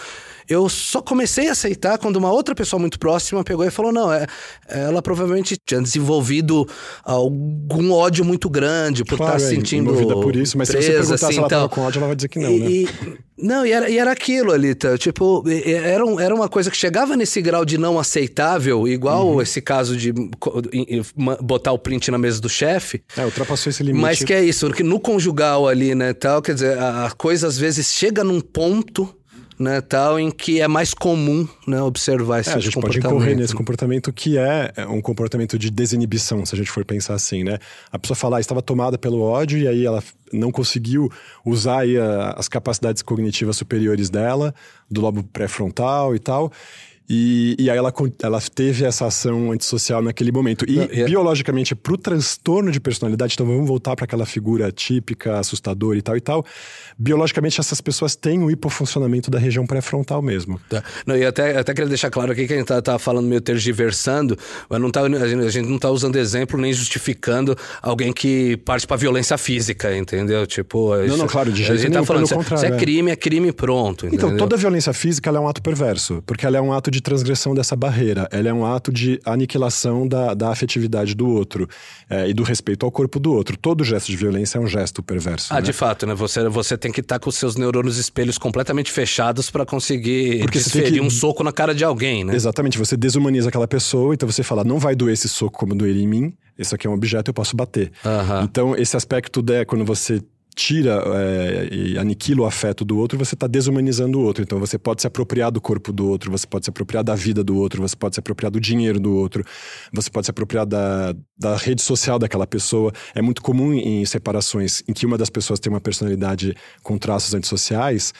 Eu só comecei a aceitar quando uma outra pessoa muito próxima pegou e falou: não, é, ela provavelmente tinha desenvolvido algum ódio muito grande por Claro, estar é, se sentindo. por isso, mas se você presa, perguntar se assim, ela tava tal. com ódio, ela vai dizer que não, E- né? e- não, e era, e era aquilo ali, tá? tipo, era, um- era uma coisa que chegava nesse grau de não aceitável, igual Uhum. esse caso de botar o print na mesa do chefe. É, ultrapassou esse limite. Mas que é isso, que no conjugal ali, né, tal, quer dizer, a, a coisa às vezes chega num ponto, né, tal, em que é mais comum, né, observar esse É, tipo a gente de pode comportamento. incorrer nesse comportamento que é é um comportamento de desinibição, se a gente for pensar assim, né? A pessoa falar "Ah, estava tomada pelo ódio e aí ela não conseguiu usar aí a- as capacidades cognitivas superiores dela, do lobo pré-frontal e tal. E, e aí ela, ela teve essa ação antissocial naquele momento. E Não, e é- biologicamente, pro transtorno de personalidade, então vamos voltar para aquela figura típica, assustadora e tal e tal. Biologicamente, essas pessoas têm o hipofuncionamento da região pré-frontal mesmo. Tá. Não, e até, até queria deixar claro aqui que a gente tá, tá falando meio tergiversando, mas não tá, a, gente, a não tá usando exemplo nem justificando alguém que parte pra violência física, entendeu? Tipo, Não, não, claro, de a jeito gente nenhum, tá falando, se, contrário, se é é. crime, é crime pronto. Então, entendeu? toda violência física é um ato perverso, porque ela é um ato de transgressão dessa barreira, ela é um ato de aniquilação da, da afetividade do outro é, e do respeito ao corpo do outro. Todo gesto de violência é um gesto perverso. Ah, né? de fato, né? Você, você tem que estar com os seus neurônios espelhos completamente fechados pra conseguir Porque você tem desferir que- um soco na cara de alguém, né? Exatamente, você desumaniza aquela pessoa, então você fala, não vai doer esse soco como doeria em mim, esse aqui é um objeto, eu posso bater. Aham. Então, esse aspecto de quando você tira é, e aniquila o afeto do outro, você está desumanizando o outro. Então, você pode se apropriar do corpo do outro, você pode se apropriar da vida do outro, você pode se apropriar do dinheiro do outro, você pode se apropriar da, da rede social daquela pessoa. É muito comum em separações em que uma das pessoas tem uma personalidade com traços antissociais,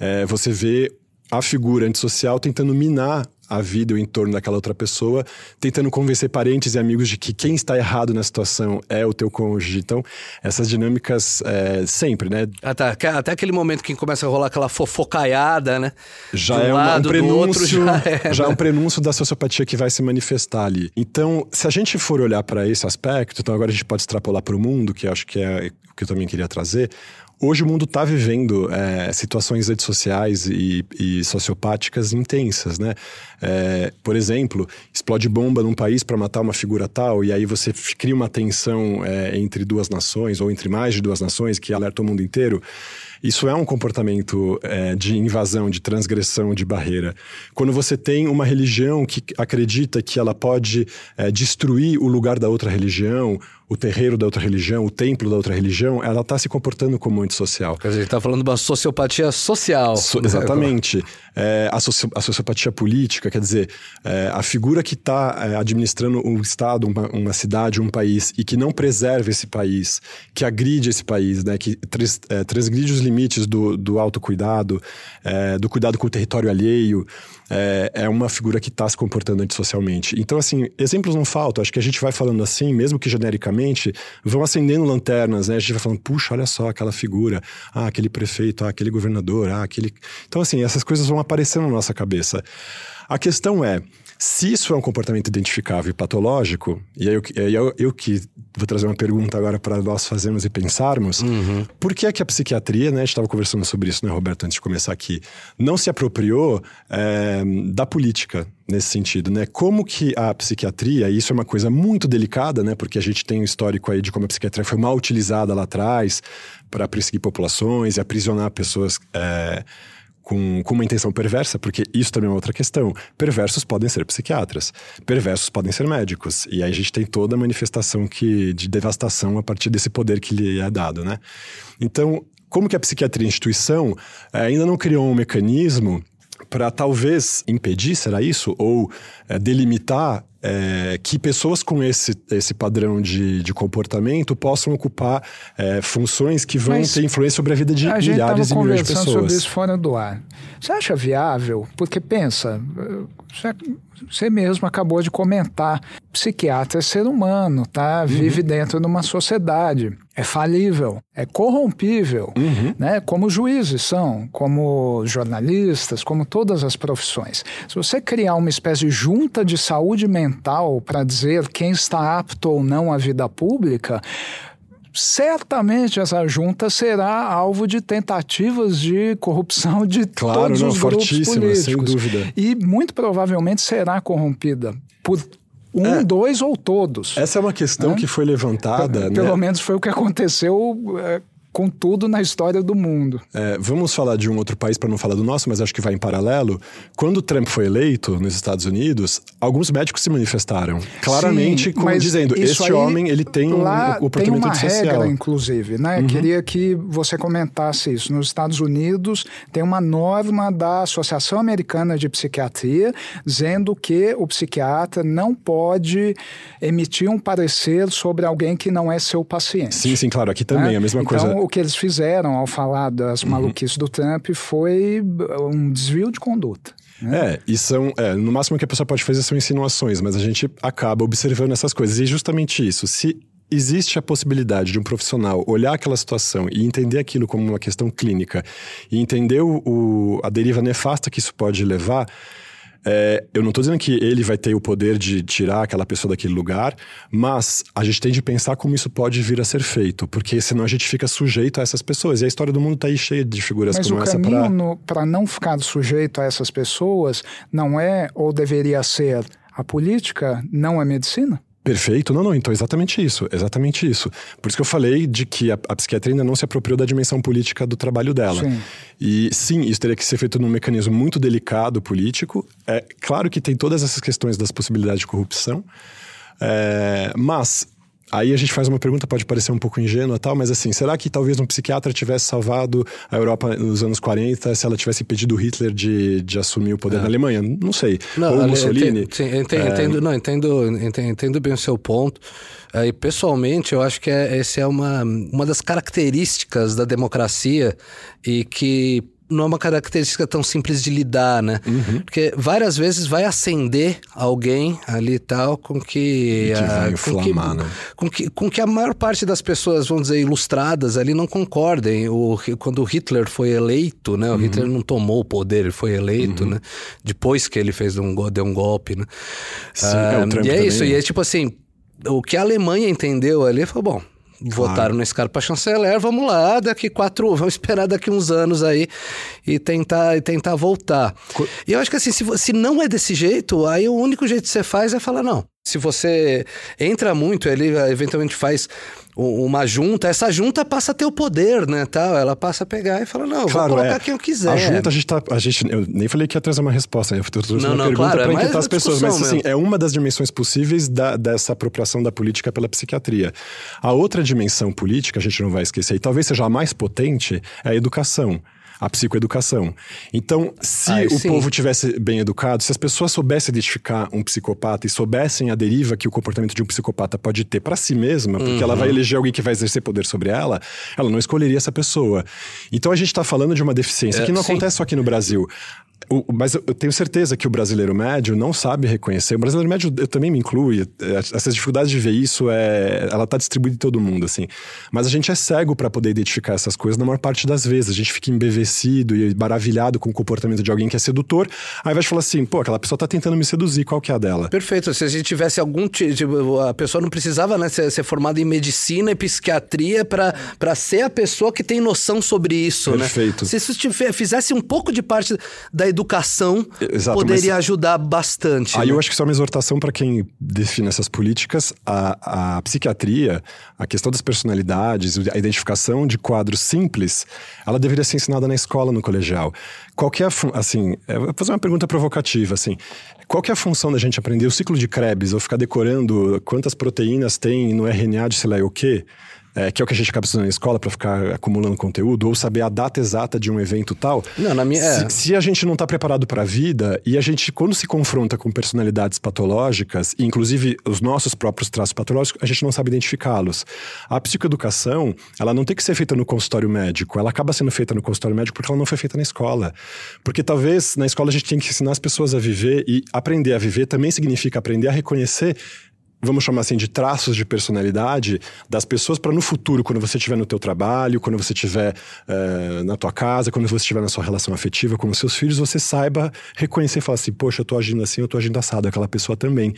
é, você vê a figura antissocial tentando minar a vida e o entorno daquela outra pessoa, tentando convencer parentes e amigos de que quem está errado na situação é o teu cônjuge. Então, essas dinâmicas é, sempre, né? Ah, tá. Até aquele momento que começa a rolar aquela fofocaiada, né? Já um é uma- um prenúncio, já [LAUGHS] é, já é um prenúncio da sociopatia que vai se manifestar ali. Então, se a gente for olhar para esse aspecto, então agora a gente pode extrapolar para o mundo, que eu acho que é o que eu também queria trazer. Hoje o mundo está vivendo é, situações antissociais e, e sociopáticas intensas, né? É, por exemplo, explode bomba num país para matar uma figura tal, e aí você cria uma tensão é, entre duas nações, ou entre mais de duas nações, que alerta o mundo inteiro. Isso é um comportamento é, de invasão, de transgressão de barreira. Quando você tem uma religião que acredita que ela pode é, destruir o lugar da outra religião, o terreiro da outra religião, o templo da outra religião, ela está se comportando como antissocial. Quer dizer, a gente tá falando de uma sociopatia social. So- exatamente. É, a, soci- a sociopatia política, quer dizer, é, a figura que está administrando um Estado, uma, uma cidade, um país, e que não preserva esse país, que agride esse país, né, que tras- é, transgride os limites do, do autocuidado, é, do cuidado com o território alheio, é, é uma figura que está se comportando antissocialmente. Então, assim, exemplos não faltam. Acho que a gente vai falando assim, mesmo que genericamente, vão acendendo lanternas, né? A gente vai falando, puxa, olha só aquela figura, ah, aquele prefeito, ah, aquele governador, ah, aquele. Então, assim, essas coisas vão aparecendo na nossa cabeça. A questão é. Se isso é um comportamento identificável e patológico, e aí eu, eu, eu que vou trazer uma pergunta agora para nós fazermos e pensarmos, por que é que a psiquiatria, né, a gente estava conversando sobre isso, né, Roberto, antes de começar aqui, não se apropriou é, da política nesse sentido, né? Como que a psiquiatria, e isso é uma coisa muito delicada, né, porque a gente tem um histórico aí de como a psiquiatria foi mal utilizada lá atrás para perseguir populações e aprisionar pessoas. É, com, com uma intenção perversa, porque isso também é outra questão. Perversos podem ser psiquiatras, perversos podem ser médicos. E aí a gente tem toda a manifestação que, de devastação a partir desse poder que lhe é dado, né? Então, como que a psiquiatria instituição eh, ainda não criou um mecanismo para talvez impedir, será isso? Ou é, delimitar é, que pessoas com esse, esse padrão de, de comportamento possam ocupar é, funções que vão Mas ter influência sobre a vida de a milhares e milhões de pessoas. conversando sobre isso fora do ar. Você acha viável? Porque pensa, você mesmo acabou de comentar, psiquiatra é ser humano, tá? Uhum. Vive dentro de uma sociedade, é falível, é corrompível, uhum. né? Como juízes são, como jornalistas, como todas as profissões. Se você criar uma espécie de junta de saúde mental para dizer quem está apto ou não à vida pública, certamente essa junta será alvo de tentativas de corrupção de claro, todos não, os grupos políticos. Sem dúvida. E muito provavelmente será corrompida por um, é, dois ou todos. Essa é uma questão né? que foi levantada. Pelo né? menos foi o que aconteceu é, com tudo na história do mundo. É, vamos falar de um outro país para não falar do nosso, mas acho que vai em paralelo. Quando Trump foi eleito nos Estados Unidos, alguns médicos se manifestaram claramente, Sim, como dizendo, este homem ele tem um comportamento tem uma social. regra, inclusive, né? Uhum. Queria que você comentasse isso. Nos Estados Unidos tem uma norma da Associação Americana de Psiquiatria dizendo que o psiquiatra não pode emitir um parecer sobre alguém que não é seu paciente. Sim, sim, claro. Aqui também né? a mesma então, coisa o que eles fizeram ao falar das uhum. maluquices do Trump foi um desvio de conduta. Né? É, e são. É, no máximo que a pessoa pode fazer são insinuações, mas a gente acaba observando essas coisas. E é justamente isso. Se existe a possibilidade de um profissional olhar aquela situação e entender aquilo como uma questão clínica e entender o, o a deriva nefasta que isso pode levar é, eu não estou dizendo que ele vai ter o poder de tirar aquela pessoa daquele lugar, mas a gente tem de pensar como isso pode vir a ser feito, porque senão a gente fica sujeito a essas pessoas. E a história do mundo está aí cheia de figuras mas como essa. Mas o caminho para não ficar sujeito a essas pessoas não é ou deveria ser a política, não a medicina? Perfeito. Não, não, então exatamente isso, exatamente isso. Por isso que eu falei de que a, a psiquiatria ainda não se apropriou da dimensão política do trabalho dela. Sim. E sim, isso teria que ser feito num mecanismo muito delicado político. É claro que tem todas essas questões das possibilidades de corrupção, é, mas Aí a gente faz uma pergunta, pode parecer um pouco ingênua tal, mas assim, será que talvez um psiquiatra tivesse salvado a Europa nos anos 40 se ela tivesse impedido Hitler de, de assumir o poder é. na Alemanha? Não sei. Não, Ou Mussolini? Entendo, sim, entendo, é... entendo, não, entendo, entendo, entendo, bem o seu ponto. É, e pessoalmente, eu acho que é, essa é uma, uma das características da democracia e que não é uma característica tão simples de lidar, né? Uhum. Porque várias vezes vai acender alguém ali e tal com que. que vai inflamar, com que, né? Com que, com que a maior parte das pessoas, vamos dizer, ilustradas ali não concordem. O, quando o Hitler foi eleito, né? O uhum. Hitler não tomou o poder, ele foi eleito, uhum. né? Depois que ele fez um, deu um golpe, né? Sim, é, ah, é, e é isso, e é tipo assim. O que a Alemanha entendeu ali foi bom Claro. Votaram nesse cara para chanceler, vamos lá, daqui quatro, [LAUGHS] vamos esperar daqui uns anos aí e tentar, e tentar voltar. Co e eu acho que assim, se, se não é desse jeito, aí o único jeito que você faz é falar, não, se você entra muito, ele eventualmente faz uma junta, essa junta passa a ter o poder, né, tal, ela passa a pegar e fala, não, claro, vou colocar é. quem eu quiser. A junta, a gente tá, a gente, eu nem falei que ia trazer uma resposta, eu trouxe não, uma não, pergunta claro, para é inquietar as pessoas, mas assim, é uma das dimensões possíveis da, dessa apropriação da política pela psiquiatria. A outra dimensão política, a gente não vai esquecer, e talvez seja a mais potente, é a educação a psicoeducação. Então, se Ai, o sim. povo tivesse bem educado, se as pessoas soubessem identificar um psicopata e soubessem a deriva que o comportamento de um psicopata pode ter para si mesma, porque uhum. ela vai eleger alguém que vai exercer poder sobre ela, ela não escolheria essa pessoa. Então a gente está falando de uma deficiência é, que não sim. acontece só aqui no Brasil. O, mas eu tenho certeza que o brasileiro médio não sabe reconhecer. O brasileiro médio, eu também me incluo. Essas dificuldades de ver isso, é, ela está distribuída em todo mundo, assim. Mas a gente é cego para poder identificar essas coisas na maior parte das vezes. A gente fica embevecido e maravilhado com o comportamento de alguém que é sedutor. Aí vai falar assim, pô, aquela pessoa está tentando me seduzir, qual que é a dela? Perfeito. Se a gente tivesse algum tipo, a pessoa não precisava né, ser, ser formada em medicina e psiquiatria para ser a pessoa que tem noção sobre isso, Perfeito. né? Se isso fizesse um pouco de parte da educação Exato, poderia mas- ajudar bastante. Aí né? eu acho que isso é uma exortação para quem define essas políticas. A, a psiquiatria, a questão das personalidades, a identificação de quadros simples, ela deveria ser ensinada na escola, no colegial. Qual é a assim, eu vou fazer uma pergunta provocativa, assim. Qual é a função da gente aprender o ciclo de Krebs ou ficar decorando quantas proteínas tem no RNA de sei lá o quê? É, que é o que a gente acaba estudando na escola para ficar acumulando conteúdo, ou saber a data exata de um evento tal. Não, na minha- é. Se, se a gente não está preparado para a vida e a gente, quando se confronta com personalidades patológicas, inclusive os nossos próprios traços patológicos, a gente não sabe identificá-los. A psicoeducação, ela não tem que ser feita no consultório médico, ela acaba sendo feita no consultório médico porque ela não foi feita na escola. Porque talvez na escola a gente tem que ensinar as pessoas a viver e aprender a viver também significa aprender a reconhecer vamos chamar assim de traços de personalidade das pessoas para no futuro, quando você estiver no teu trabalho, quando você estiver eh, na tua casa, quando você estiver na sua relação afetiva com os seus filhos, você saiba reconhecer e falar assim, poxa, eu tô agindo assim, eu tô agindo assado, aquela pessoa também.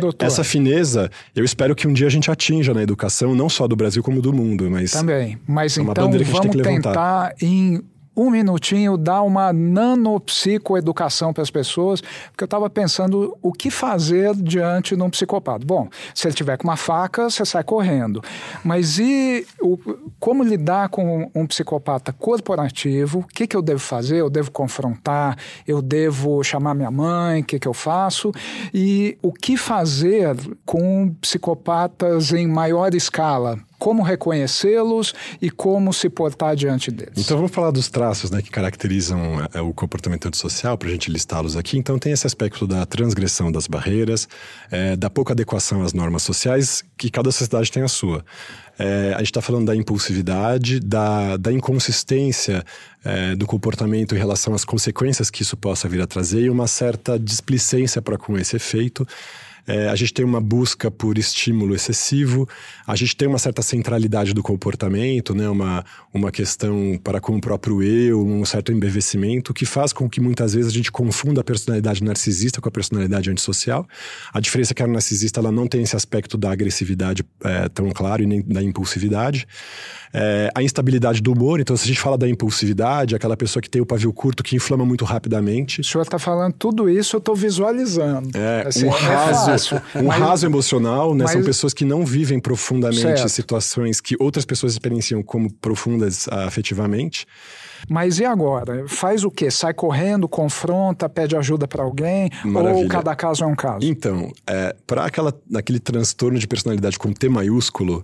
Doutor. essa fineza, eu espero que um dia a gente atinja na educação, não só do Brasil como do mundo, mas Também. Mas É uma então bandeira que a gente tem vamos que levantar. tentar em um minutinho dar uma nanopsicoeducação para as pessoas, porque eu estava pensando o que fazer diante de um psicopata. Bom, se ele tiver com uma faca, você sai correndo. Mas e o, como lidar com um psicopata corporativo? O que, que eu devo fazer? Eu devo confrontar? Eu devo chamar minha mãe? O que, que eu faço? E o que fazer com psicopatas em maior escala? Como reconhecê-los e como se portar diante deles. Então vamos falar dos traços né, que caracterizam é, o comportamento antissocial, para a gente listá-los aqui. Então tem esse aspecto da transgressão das barreiras, é, da pouca adequação às normas sociais, que cada sociedade tem a sua. É, a gente está falando da impulsividade, da, da inconsistência é, do comportamento em relação às consequências que isso possa vir a trazer e uma certa displicência para com esse efeito. É, a gente tem uma busca por estímulo excessivo, a gente tem uma certa centralidade do comportamento, né? uma, uma questão para com o próprio eu, um certo embevecimento, que faz com que muitas vezes a gente confunda a personalidade narcisista com a personalidade antissocial. A diferença é que a narcisista ela não tem esse aspecto da agressividade é, tão claro e nem da impulsividade. É, a instabilidade do humor, então se a gente fala da impulsividade, aquela pessoa que tem o pavio curto, que inflama muito rapidamente, O senhor está falando tudo isso, eu estou visualizando. é, Assim, um é raso, fácil, um mas- raso emocional, né? São mas- pessoas que não vivem profundamente Certo. situações que outras pessoas experienciam como profundas ah, afetivamente. Mas e agora? Faz o quê? Sai correndo, confronta, pede ajuda para alguém? Ou Maravilha. cada caso é um caso? Então, é, para aquele transtorno de personalidade com T maiúsculo,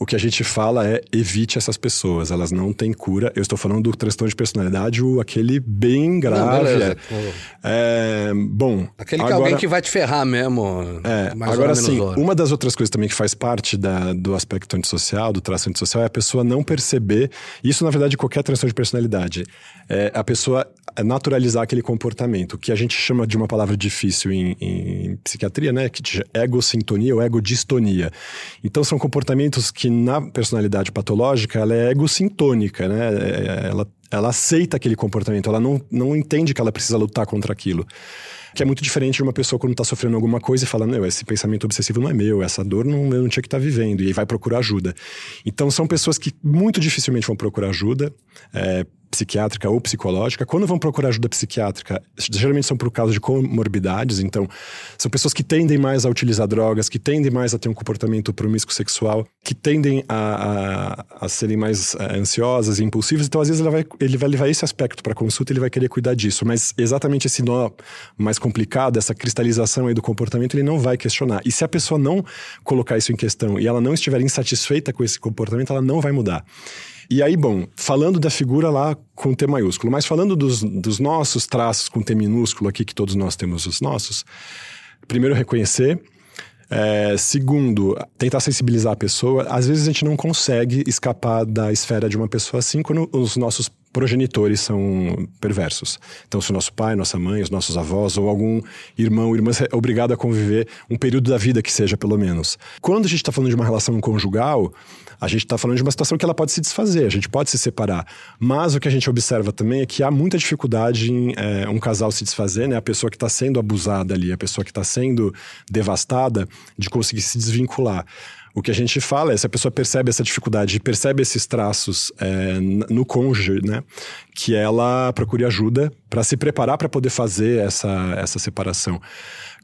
o que a gente fala é evite essas pessoas, elas não têm cura. Eu estou falando do transtorno de personalidade, o aquele bem grave. beleza. é. É, bom, Aquele que agora... alguém que vai te ferrar mesmo. É, agora sim, uma das outras coisas também que faz parte da- do aspecto antissocial, do traço antissocial, é a pessoa não perceber, isso na verdade qualquer transtorno de personalidade, é a pessoa naturalizar aquele comportamento, que a gente chama de uma palavra difícil em, em psiquiatria, né, que é egosintonia ou egodistonia. Então são comportamentos que na personalidade patológica ela é egosintônica, né, é- ela, ela aceita aquele comportamento, ela não, não entende que ela precisa lutar contra aquilo. Que é muito diferente de uma pessoa quando está sofrendo alguma coisa e fala, não, esse pensamento obsessivo não é meu, essa dor não, eu não tinha que estar vivendo, e vai procurar ajuda. Então são pessoas que muito dificilmente vão procurar ajuda, é, psiquiátrica ou psicológica. Quando vão procurar ajuda psiquiátrica, geralmente são por causa de comorbidades, então são pessoas que tendem mais a utilizar drogas, que tendem mais a ter um comportamento promíscuo sexual, que tendem a, a, a serem mais eh, ansiosas e impulsivas, então às vezes ele vai, ele vai levar esse aspecto para consulta ele vai querer cuidar disso, mas exatamente esse nó mais complicado, essa cristalização aí do comportamento, ele não vai questionar. E se a pessoa não colocar isso em questão e ela não estiver insatisfeita com esse comportamento, ela não vai mudar. E aí, bom, falando da figura lá com T maiúsculo, mas falando dos, dos nossos traços com T minúsculo aqui, que todos nós temos os nossos, primeiro reconhecer. É, segundo, tentar sensibilizar a pessoa. Às vezes a gente não consegue escapar da esfera de uma pessoa assim quando os nossos progenitores são perversos. Então, se o nosso pai, nossa mãe, os nossos avós ou algum irmão, irmã é obrigado a conviver um período da vida que seja, pelo menos. Quando a gente está falando de uma relação conjugal, a gente está falando de uma situação que ela pode se desfazer, a gente pode se separar. Mas o que a gente observa também é que há muita dificuldade em é, um casal se desfazer, né? A pessoa que está sendo abusada ali, a pessoa que está sendo devastada, de conseguir se desvincular. O que a gente fala é se a pessoa percebe essa dificuldade, percebe esses traços é, no cônjuge, né? Que ela procure ajuda para se preparar para poder fazer essa, essa separação.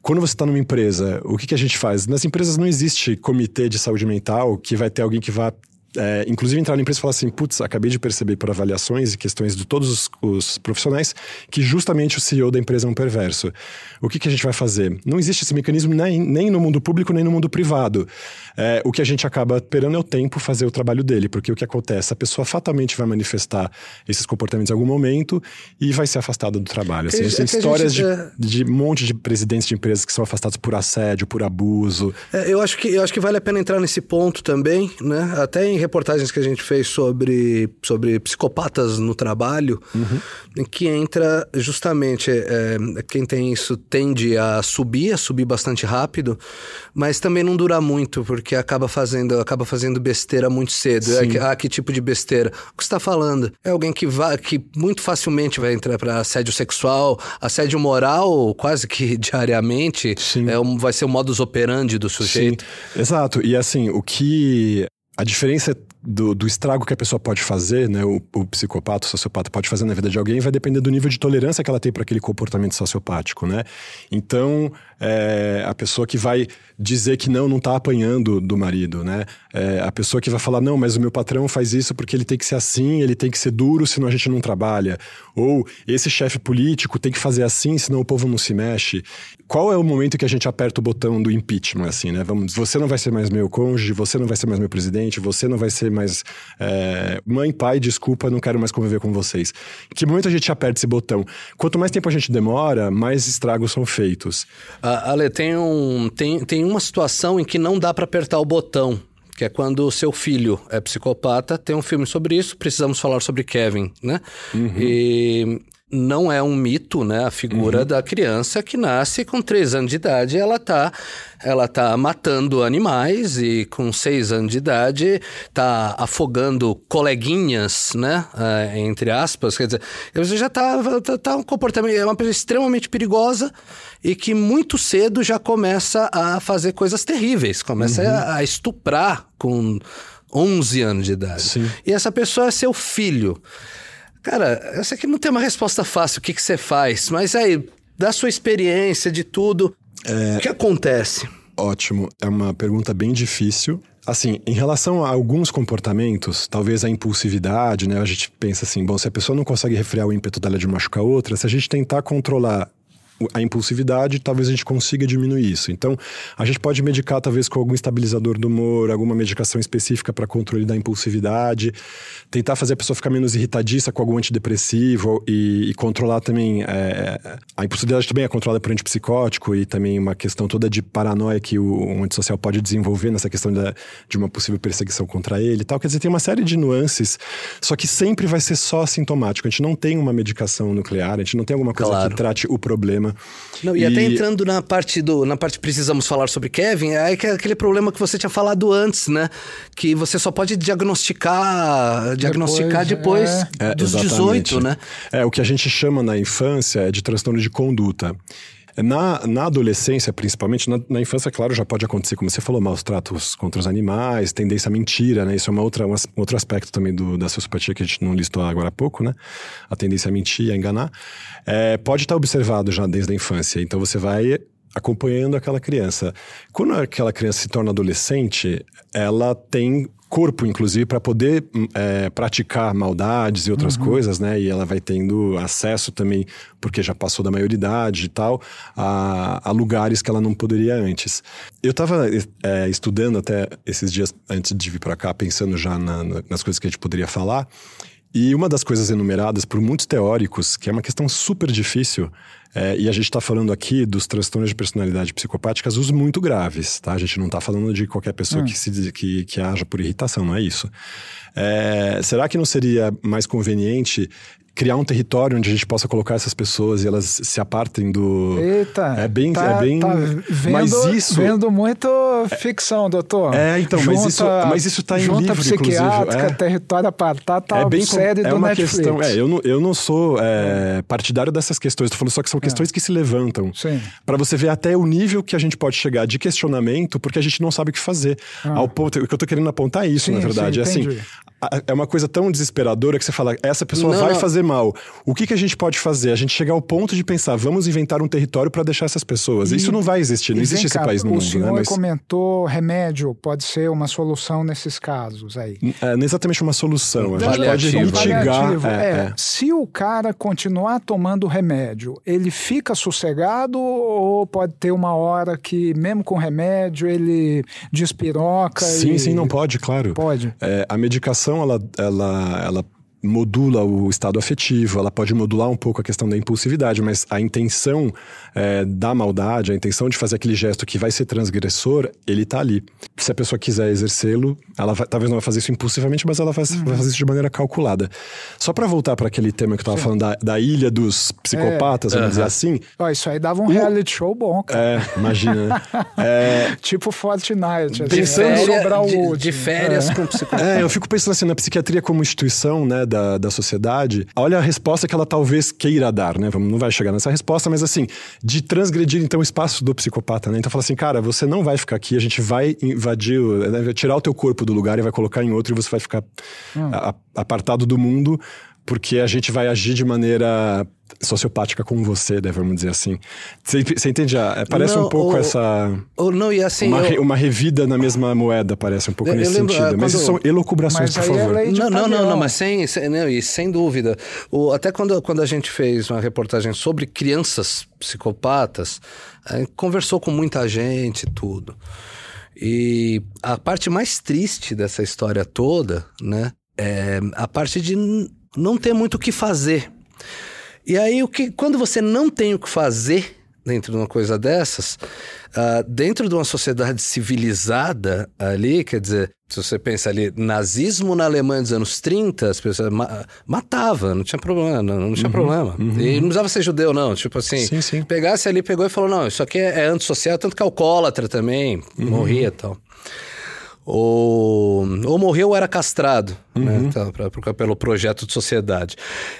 Quando você está numa empresa, o que, que a gente faz? Nas empresas não existe comitê de saúde mental que vai ter alguém que vá é, inclusive entrar na empresa e falar assim, putz, acabei de perceber por avaliações e questões de todos os, os, profissionais que justamente o CEO da empresa é um perverso. O que, que a gente vai fazer? Não existe esse mecanismo nem, nem no mundo público, nem no mundo privado. É, o que a gente acaba esperando é o tempo fazer o trabalho dele, porque o que acontece? A pessoa fatalmente vai manifestar esses comportamentos em algum momento e vai ser afastada do trabalho. Assim, tem histórias gente, de, de um monte de presidentes de empresas que são afastados por assédio, por abuso. É, eu, acho que, eu acho que vale a pena entrar nesse ponto também, né? Até em reportagens que a gente fez sobre, sobre psicopatas no trabalho, uhum. que entra justamente é, quem tem isso tende a subir, a subir bastante rápido, mas também não dura muito, porque acaba fazendo, acaba fazendo besteira muito cedo. É, ah, que tipo de besteira? O que você está falando? É alguém que, vai, que muito facilmente vai entrar para assédio sexual, assédio moral, quase que [LAUGHS] diariamente. Sim. É vai ser o modus operandi do sujeito. Sim. Exato. E assim, o que a diferença do, do, estrago que a pessoa pode fazer, né, o, o, psicopata, o sociopata pode fazer na vida de alguém, vai depender do nível de tolerância que ela tem para aquele comportamento sociopático, né? Então, é, a pessoa que vai dizer que não, não está apanhando do marido, né? É, a pessoa que vai falar, não, mas o meu patrão faz isso porque ele tem que ser assim, ele tem que ser duro, senão a gente não trabalha. Ou esse chefe político tem que fazer assim, senão o povo não se mexe. Qual é o momento que a gente aperta o botão do impeachment, assim, né? Vamos, você não vai ser mais meu cônjuge, você não vai ser mais meu presidente, você não vai ser mais. É, mãe, pai, desculpa, não quero mais conviver com vocês. Que momento a gente aperta esse botão? Quanto mais tempo a gente demora, mais estragos são feitos. Uh, Ale, tem, um, tem, tem uma situação em que não dá para apertar o botão que é quando o seu filho é psicopata. Tem um filme sobre isso, precisamos falar sobre Kevin, né? Uhum. E não é um mito, né? A figura uhum. da criança que nasce com três anos de idade, ela tá, ela tá matando animais e com seis anos de idade tá afogando coleguinhas, né? É, entre aspas, quer dizer, você já tá, tá, tá um comportamento, é uma pessoa extremamente perigosa e que muito cedo já começa a fazer coisas terríveis, começa uhum. a, a estuprar com 11 anos de idade. Sim. E essa pessoa é seu filho. Cara, eu sei que não tem uma resposta fácil, o que, que você faz, mas aí, da sua experiência, de tudo, é... o que acontece? Ótimo, é uma pergunta bem difícil. Assim, em relação a alguns comportamentos, talvez a impulsividade, né? A gente pensa assim, bom, se a pessoa não consegue refrear o ímpeto dela de machucar outra, se a gente tentar controlar a impulsividade, talvez a gente consiga diminuir isso. Então, a gente pode medicar talvez com algum estabilizador do humor, alguma medicação específica para controle da impulsividade, tentar fazer a pessoa ficar menos irritadiça com algum antidepressivo e, e controlar também. É, a impulsividade também é controlada por antipsicótico e também uma questão toda de paranoia que o um antissocial pode desenvolver nessa questão da, de uma possível perseguição contra ele e tal. Quer dizer, tem uma série de nuances, só que sempre vai ser só sintomático. A gente não tem uma medicação nuclear, a gente não tem alguma coisa claro. que trate o problema problema. Não, e, e, até entrando na parte do. Na parte precisamos falar sobre Kevin, é aquele problema que você tinha falado antes, né? Que você só pode diagnosticar, diagnosticar depois, depois é. dos é, 18, né? É, o que a gente chama na infância é de transtorno de conduta. Na, na adolescência, principalmente, na, na, infância, claro, já pode acontecer, como você falou, maus tratos contra os animais, tendência à mentira, né? Isso é uma outra, um outro aspecto também do, da sociopatia que a gente não listou agora há pouco, né? A tendência a mentir, a enganar. É, pode estar observado já desde a infância. Então você vai acompanhando aquela criança. Quando aquela criança se torna adolescente, ela tem corpo, inclusive, para poder é, praticar maldades e outras uhum. coisas, né? E ela vai tendo acesso também, porque já passou da maioridade e tal, a, a lugares que ela não poderia antes. Eu estava é, estudando até esses dias antes de vir para cá, pensando já na, nas coisas que a gente poderia falar. E uma das coisas enumeradas por muitos teóricos, que é uma questão super difícil, é, e a gente está falando aqui dos transtornos de personalidade psicopáticas, os muito graves, tá? A gente não está falando de qualquer pessoa hum. que, se, que, que haja por irritação, não é isso. É, será que não seria mais conveniente criar um território onde a gente possa colocar essas pessoas e elas se apartem do. Eita! É bem. Tá, é bem tá vendo, mas isso. Vendo muito ficção, doutor. É, então, mas isso, mas isso tá em junta livro, psiquiátrica, inclusive. É. território apartado, tá é bem série é do uma Netflix. questão. É, eu não, eu não sou é, partidário dessas questões, tô falando só que são questões que se levantam. Sim. Para você ver até o nível que a gente pode chegar de questionamento, porque a gente não sabe o que fazer. Ao ponto, o que eu tô querendo apontar é isso, Sim, na verdade. sim, é assim. É uma coisa tão desesperadora que você fala, essa pessoa Não, vai não. fazer mal. O que, que a gente pode fazer? A gente chegar ao ponto de pensar, vamos inventar um território para deixar essas pessoas. Isso não vai existir, não E existe vem esse cá, país no o mundo, senhor né? Mas comentou remédio pode ser uma solução nesses casos aí. é, não é exatamente uma solução. A gente pode mitigar. É, é, é. Se o cara continuar tomando remédio, ele fica sossegado ou pode ter uma hora que, mesmo com remédio, ele despiroca? Sim, e... sim, não pode, claro. Pode. É, a medicação, ela, ela, ela modula o estado afetivo, ela pode modular um pouco a questão da impulsividade, mas a intenção é, da maldade, a intenção de fazer aquele gesto que vai ser transgressor, ele tá ali. Se a pessoa quiser exercê-lo, ela vai- talvez não vai fazer isso impulsivamente, mas ela vai, vai fazer isso de maneira calculada. Só para voltar para aquele tema que eu tava falando da, da ilha dos psicopatas, vamos dizer assim, Ó, isso aí dava um reality show bom, cara. é, imagina, né? É, [LAUGHS] Tipo Fortnite. Assim, Pensando- é, Férias- sobrar o de, férias É. com psicólogo. É, eu fico pensando assim, na psiquiatria como instituição, né, da, da sociedade, olha a resposta que ela talvez queira dar, né, não vai chegar nessa resposta, mas assim, de transgredir então o espaço do psicopata, né, então fala assim, cara, você não vai ficar aqui, a gente vai invadir, né, vai tirar o teu corpo do lugar e vai colocar em outro e você vai ficar a- a- apartado do mundo, porque a gente vai agir de maneira sociopática com você, né, vamos dizer assim. Você, entende? Ah, Parece Não, um pouco o- essa... Ou não, e assim. Uma, eu- re- uma revida na mesma moeda, parece um pouco Eu- eu nesse lembro, sentido. ah, Mas quando- isso são elucubrações, Mas por é favor. Não, não, não, Pavião. não, mas sem, sem, não, e sem dúvida. O, até quando, quando a gente fez uma reportagem sobre crianças psicopatas, a gente conversou com muita gente e tudo. E a parte mais triste dessa história toda, né, é a parte de não ter muito o que fazer. E aí, o que, quando você não tem o que fazer dentro de uma coisa dessas, ah, dentro de uma sociedade civilizada ali, quer dizer, se você pensa ali, nazismo na Alemanha dos anos 30, as pessoas ma matavam, não tinha problema, não, não tinha problema. E não precisava ser judeu, não. Tipo assim, Sim, sim. pegasse ali, pegou e falou: não, isso aqui é, é antissocial, tanto que alcoólatra também, morria e tal. Ou, ou morreu ou era castrado, né, tá, pra- pra- pelo projeto de sociedade.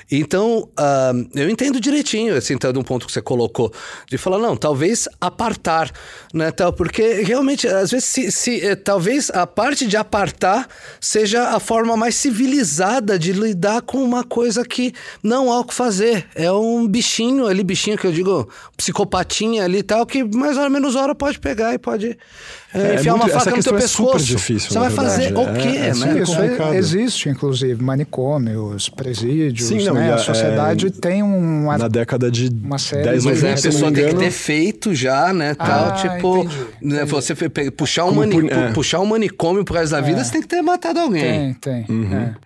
Então, ah, eu entendo direitinho, assim, então, de um ponto que você colocou, de falar, não, talvez apartar, né, tal, porque realmente, às vezes, se, se, eh, talvez a parte de apartar seja a forma mais civilizada de lidar com uma coisa que não há o que fazer. É um bichinho ali, bichinho que eu digo, psicopatinha ali e tal, que mais ou menos hora pode pegar e pode É, enfiar muito- uma essa faca no teu questão é super pescoço. difícil, Você vai fazer o quê, É, é né? super Isso existe, inclusive, manicômios, presídios, Sim, não, né? A a- sociedade é, tem um... Na década de Uma série 10 de- ou Mas a 20, se não pessoa tem que ter feito já, né, tal, Ah, tipo, entendi, né, entendi. você puxar um, Como mani puni- é. pu- puxar um manicômio pro resto da vida, você tem que ter matado alguém. Tem, tem.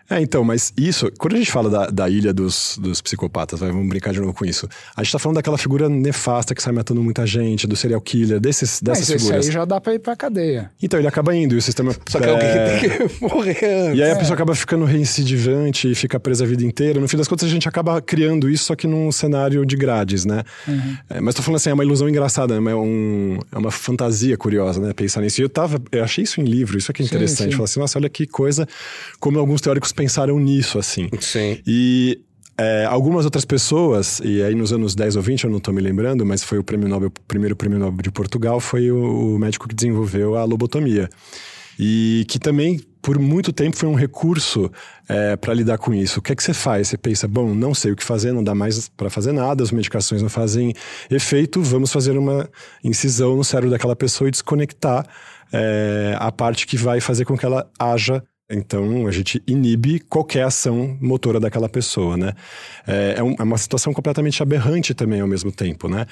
é. É, então, mas isso, quando a gente fala da, da ilha dos, dos psicopatas, vai, vamos brincar de novo com isso. A gente tá falando daquela figura nefasta que sai matando muita gente, do serial killer, desses, dessas Mas esse figuras. aí já dá pra ir pra cadeia. Então, ele acaba indo e o sistema. Só que é, alguém tem que [LAUGHS] morrer antes. E aí a pessoa acaba ficando reincidivante e fica presa a vida inteira. No fim das contas, a gente acaba criando isso, só que num cenário de grades, né? É, mas tô falando assim, é uma ilusão engraçada, né? É, um- é uma fantasia curiosa, né? Pensar nisso. E eu tava. Eu achei isso em livro, isso aqui é Sim, interessante. sim. Falar assim, nossa, olha que coisa, como alguns teóricos pensaram nisso, assim. Sim. E é, algumas outras pessoas, e aí nos anos 10 ou 20, eu não estou me lembrando, mas foi o prêmio Nobel, o primeiro prêmio Nobel de Portugal, foi o, o médico que desenvolveu a lobotomia. E que também, por muito tempo, foi um recurso para lidar com isso. O que é que você faz? Você pensa, bom, não sei o que fazer, não dá mais para fazer nada, as medicações não fazem efeito, vamos fazer uma incisão no cérebro daquela pessoa e desconectar é, a parte que vai fazer com que ela haja então, a gente inibe qualquer ação motora daquela pessoa, né? É, é um- é uma situação completamente aberrante também ao mesmo tempo, né?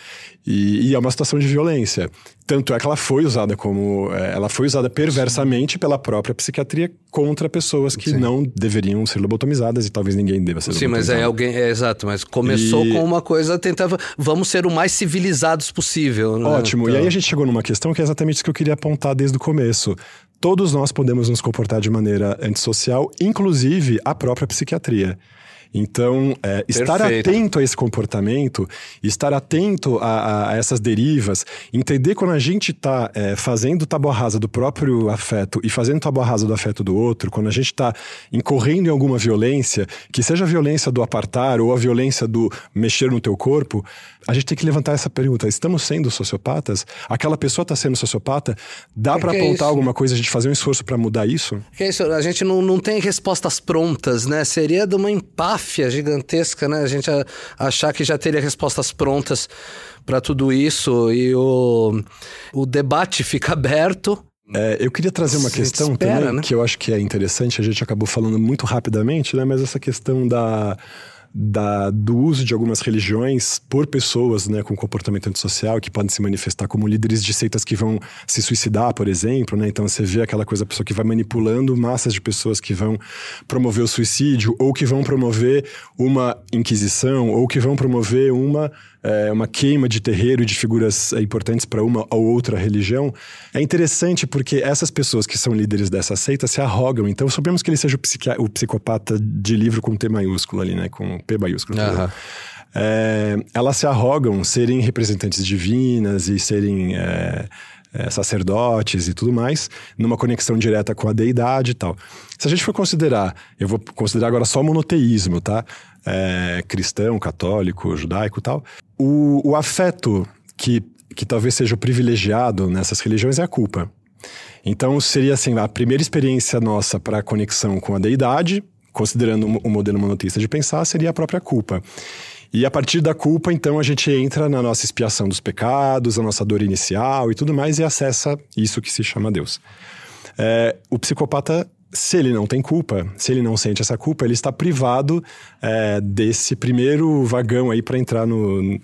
E, e é uma situação de violência. Tanto é que ela foi usada como... é, ela foi usada perversamente pela própria psiquiatria contra pessoas que não deveriam ser lobotomizadas e talvez ninguém deva ser Sim, mas lobotomizado. alguém. É, exato, mas começou E- com uma coisa, tentava. Vamos ser o mais civilizados possível. né? Ótimo. E Então- aí a gente chegou numa questão que é exatamente isso que eu queria apontar desde o começo. Todos nós podemos nos comportar de maneira antissocial, inclusive a própria psiquiatria. Então, é, estar atento a esse comportamento, estar atento a, a essas derivas, entender quando a gente está é, fazendo tábua rasa do próprio afeto e fazendo tábua rasa do afeto do outro, quando a gente está incorrendo em alguma violência, que seja a violência do apartar ou a violência do mexer no teu corpo, a gente tem que levantar essa pergunta: estamos sendo sociopatas? Aquela pessoa está sendo sociopata? Dá Que para é apontar isso? alguma coisa, a gente fazer um esforço para mudar isso? Que é isso, a gente não, não tem respostas prontas, né? Seria de uma empáfia gigantesca, né? A gente a- achar que já teria respostas prontas para tudo isso e o, o debate fica aberto. É, eu queria trazer uma questão espera, também né? que eu acho que é interessante, a gente acabou falando muito rapidamente, né? Mas essa questão da, da- do uso de algumas religiões por pessoas né, com comportamento antissocial que podem se manifestar como líderes de seitas que vão se suicidar, por exemplo, né? Então você vê aquela coisa, a pessoa que vai manipulando massas de pessoas que vão promover o suicídio ou que vão promover uma inquisição ou que vão promover uma é, uma queima de terreiro e de figuras é, importantes para uma ou outra religião, é interessante porque essas pessoas que são líderes dessa seita se arrogam. Então, sabemos que ele seja o, o psicopata de livro com T maiúsculo ali, né? Com P maiúsculo. Aham. É, elas se arrogam serem representantes divinas e serem é, sacerdotes e tudo mais, numa conexão direta com a deidade e tal. Se a gente for considerar, eu vou considerar agora só monoteísmo, tá? É, cristão, católico, judaico e tal. O, o afeto que, que talvez seja o privilegiado nessas religiões é a culpa. Então seria assim, a primeira experiência nossa para a conexão com a deidade, considerando o modelo monoteísta de pensar, seria a própria culpa. E a partir da culpa, então, a gente entra na nossa expiação dos pecados, a nossa dor inicial e tudo mais, e acessa isso que se chama Deus. É, o psicopata, se ele não tem culpa, se ele não sente essa culpa, ele está privado é, desse primeiro vagão aí para entrar no,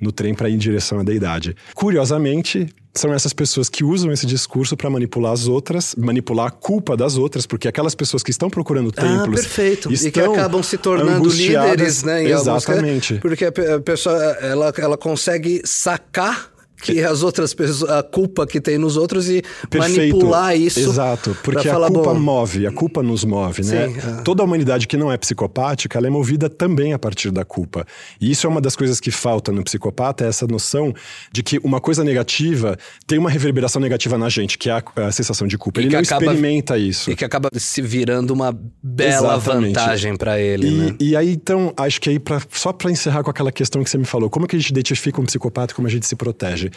no trem para ir em direção à deidade. Curiosamente, são essas pessoas que usam esse discurso para manipular as outras, manipular a culpa das outras, porque aquelas pessoas que estão procurando templos. ah, perfeito. Estão E que acabam se tornando líderes, né? em alguns Exatamente. porque a pe- a pessoa ela, ela consegue sacar que as outras pessoas, a culpa que tem nos outros e Perfeito. manipular isso. Exato, porque a falar, culpa bom, move, a culpa nos move, né? Sim, ah. Toda a humanidade que não é psicopática, ela é movida também a partir da culpa. E isso é uma das coisas que falta no psicopata, é essa noção de que uma coisa negativa tem uma reverberação negativa na gente, que é a, a sensação de culpa. E Ele não acaba- experimenta isso. E que acaba se virando uma bela Exatamente. vantagem pra ele, E, né? e aí, então, acho que aí, pra, só para encerrar com aquela questão que você me falou, como que a gente identifica um psicopata e como a gente se protege?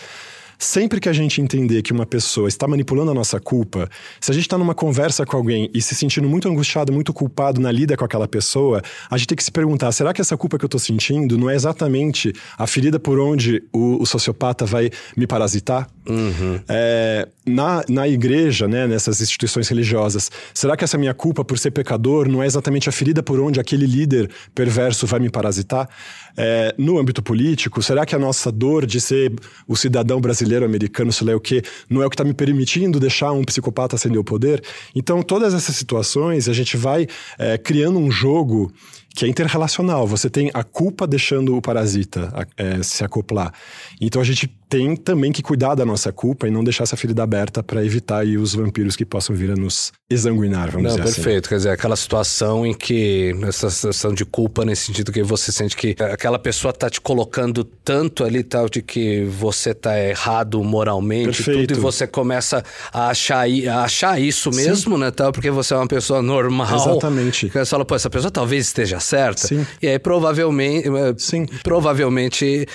Sempre que a gente entender que uma pessoa está manipulando a nossa culpa, se a gente está numa conversa com alguém e se sentindo muito angustiado, muito culpado na lida com aquela pessoa, a gente tem que se perguntar: será que essa culpa que eu estou sentindo não é exatamente a ferida por onde o, o sociopata vai me parasitar? É, na, na igreja, né, nessas instituições religiosas, será que essa minha culpa por ser pecador não é exatamente a ferida por onde aquele líder perverso vai me parasitar? É, no âmbito político, será que a nossa dor de ser o cidadão brasileiro, americano, sei lá o quê, não é o que está me permitindo deixar um psicopata ascender o poder? Então, todas essas situações, a gente vai é, criando um jogo que é interrelacional. Você tem a culpa deixando o parasita é, se acoplar. Então a gente tem também que cuidar da nossa culpa e não deixar essa ferida aberta para evitar aí os vampiros que possam vir a nos exanguinar, vamos Não, dizer assim. perfeito. Quer dizer, aquela situação em que, essa sensação de culpa, nesse sentido que você sente que aquela pessoa tá te colocando tanto ali, tal, de que você tá errado moralmente e Perfeito. tudo, e você começa a achar, a achar isso mesmo, né, tal, porque você é uma pessoa normal. Exatamente. Você fala, pô, essa pessoa talvez esteja certa. Sim. E aí, provavelmente, eh, Sim. provavelmente,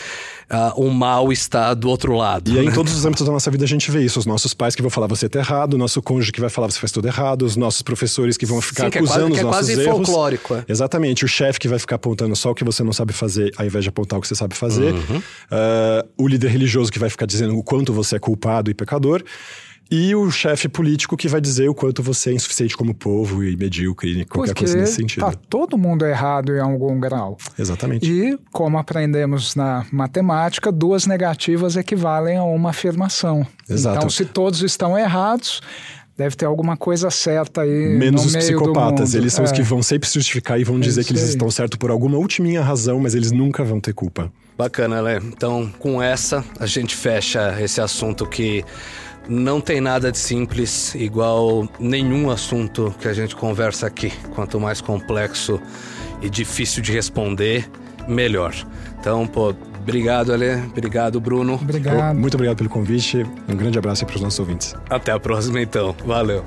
ah, o mal está do outro lado. E aí, né? em todos os âmbitos da nossa vida, a gente vê isso. Os nossos pais que vão falar você tá errado, o nosso cônjuge que vai falar você faz tudo errado, os nossos professores que vão ficar Sim, que é acusando quase- que é os nossos quase erros. folclórico, é. Exatamente. O chefe que vai ficar apontando só o que você não sabe fazer, ao invés de apontar o que você sabe fazer. Uhum. Ah, o líder religioso que vai ficar dizendo o quanto você é culpado e pecador. E o chefe político que vai dizer o quanto você é insuficiente como povo e medíocre, e qualquer Porque coisa nesse sentido. tá todo mundo errado em algum grau. Exatamente. E, como aprendemos na matemática, duas negativas equivalem a uma afirmação. Exato. Então, se todos estão errados, deve ter alguma coisa certa aí Menos no os meio do psicopatas. mundo. Eles são os É. que vão sempre se justificar e vão dizer que eles estão certos por alguma ultiminha razão, mas eles nunca vão ter culpa. Bacana, Lé. Então, com essa, a gente fecha esse assunto que não tem nada de simples, igual nenhum assunto que a gente conversa aqui. Quanto mais complexo e difícil de responder, melhor. Então, pô, obrigado, Ale. Obrigado, Bruno. Obrigado. Muito obrigado pelo convite. Um grande abraço para os nossos ouvintes. Até a próxima, então. Valeu.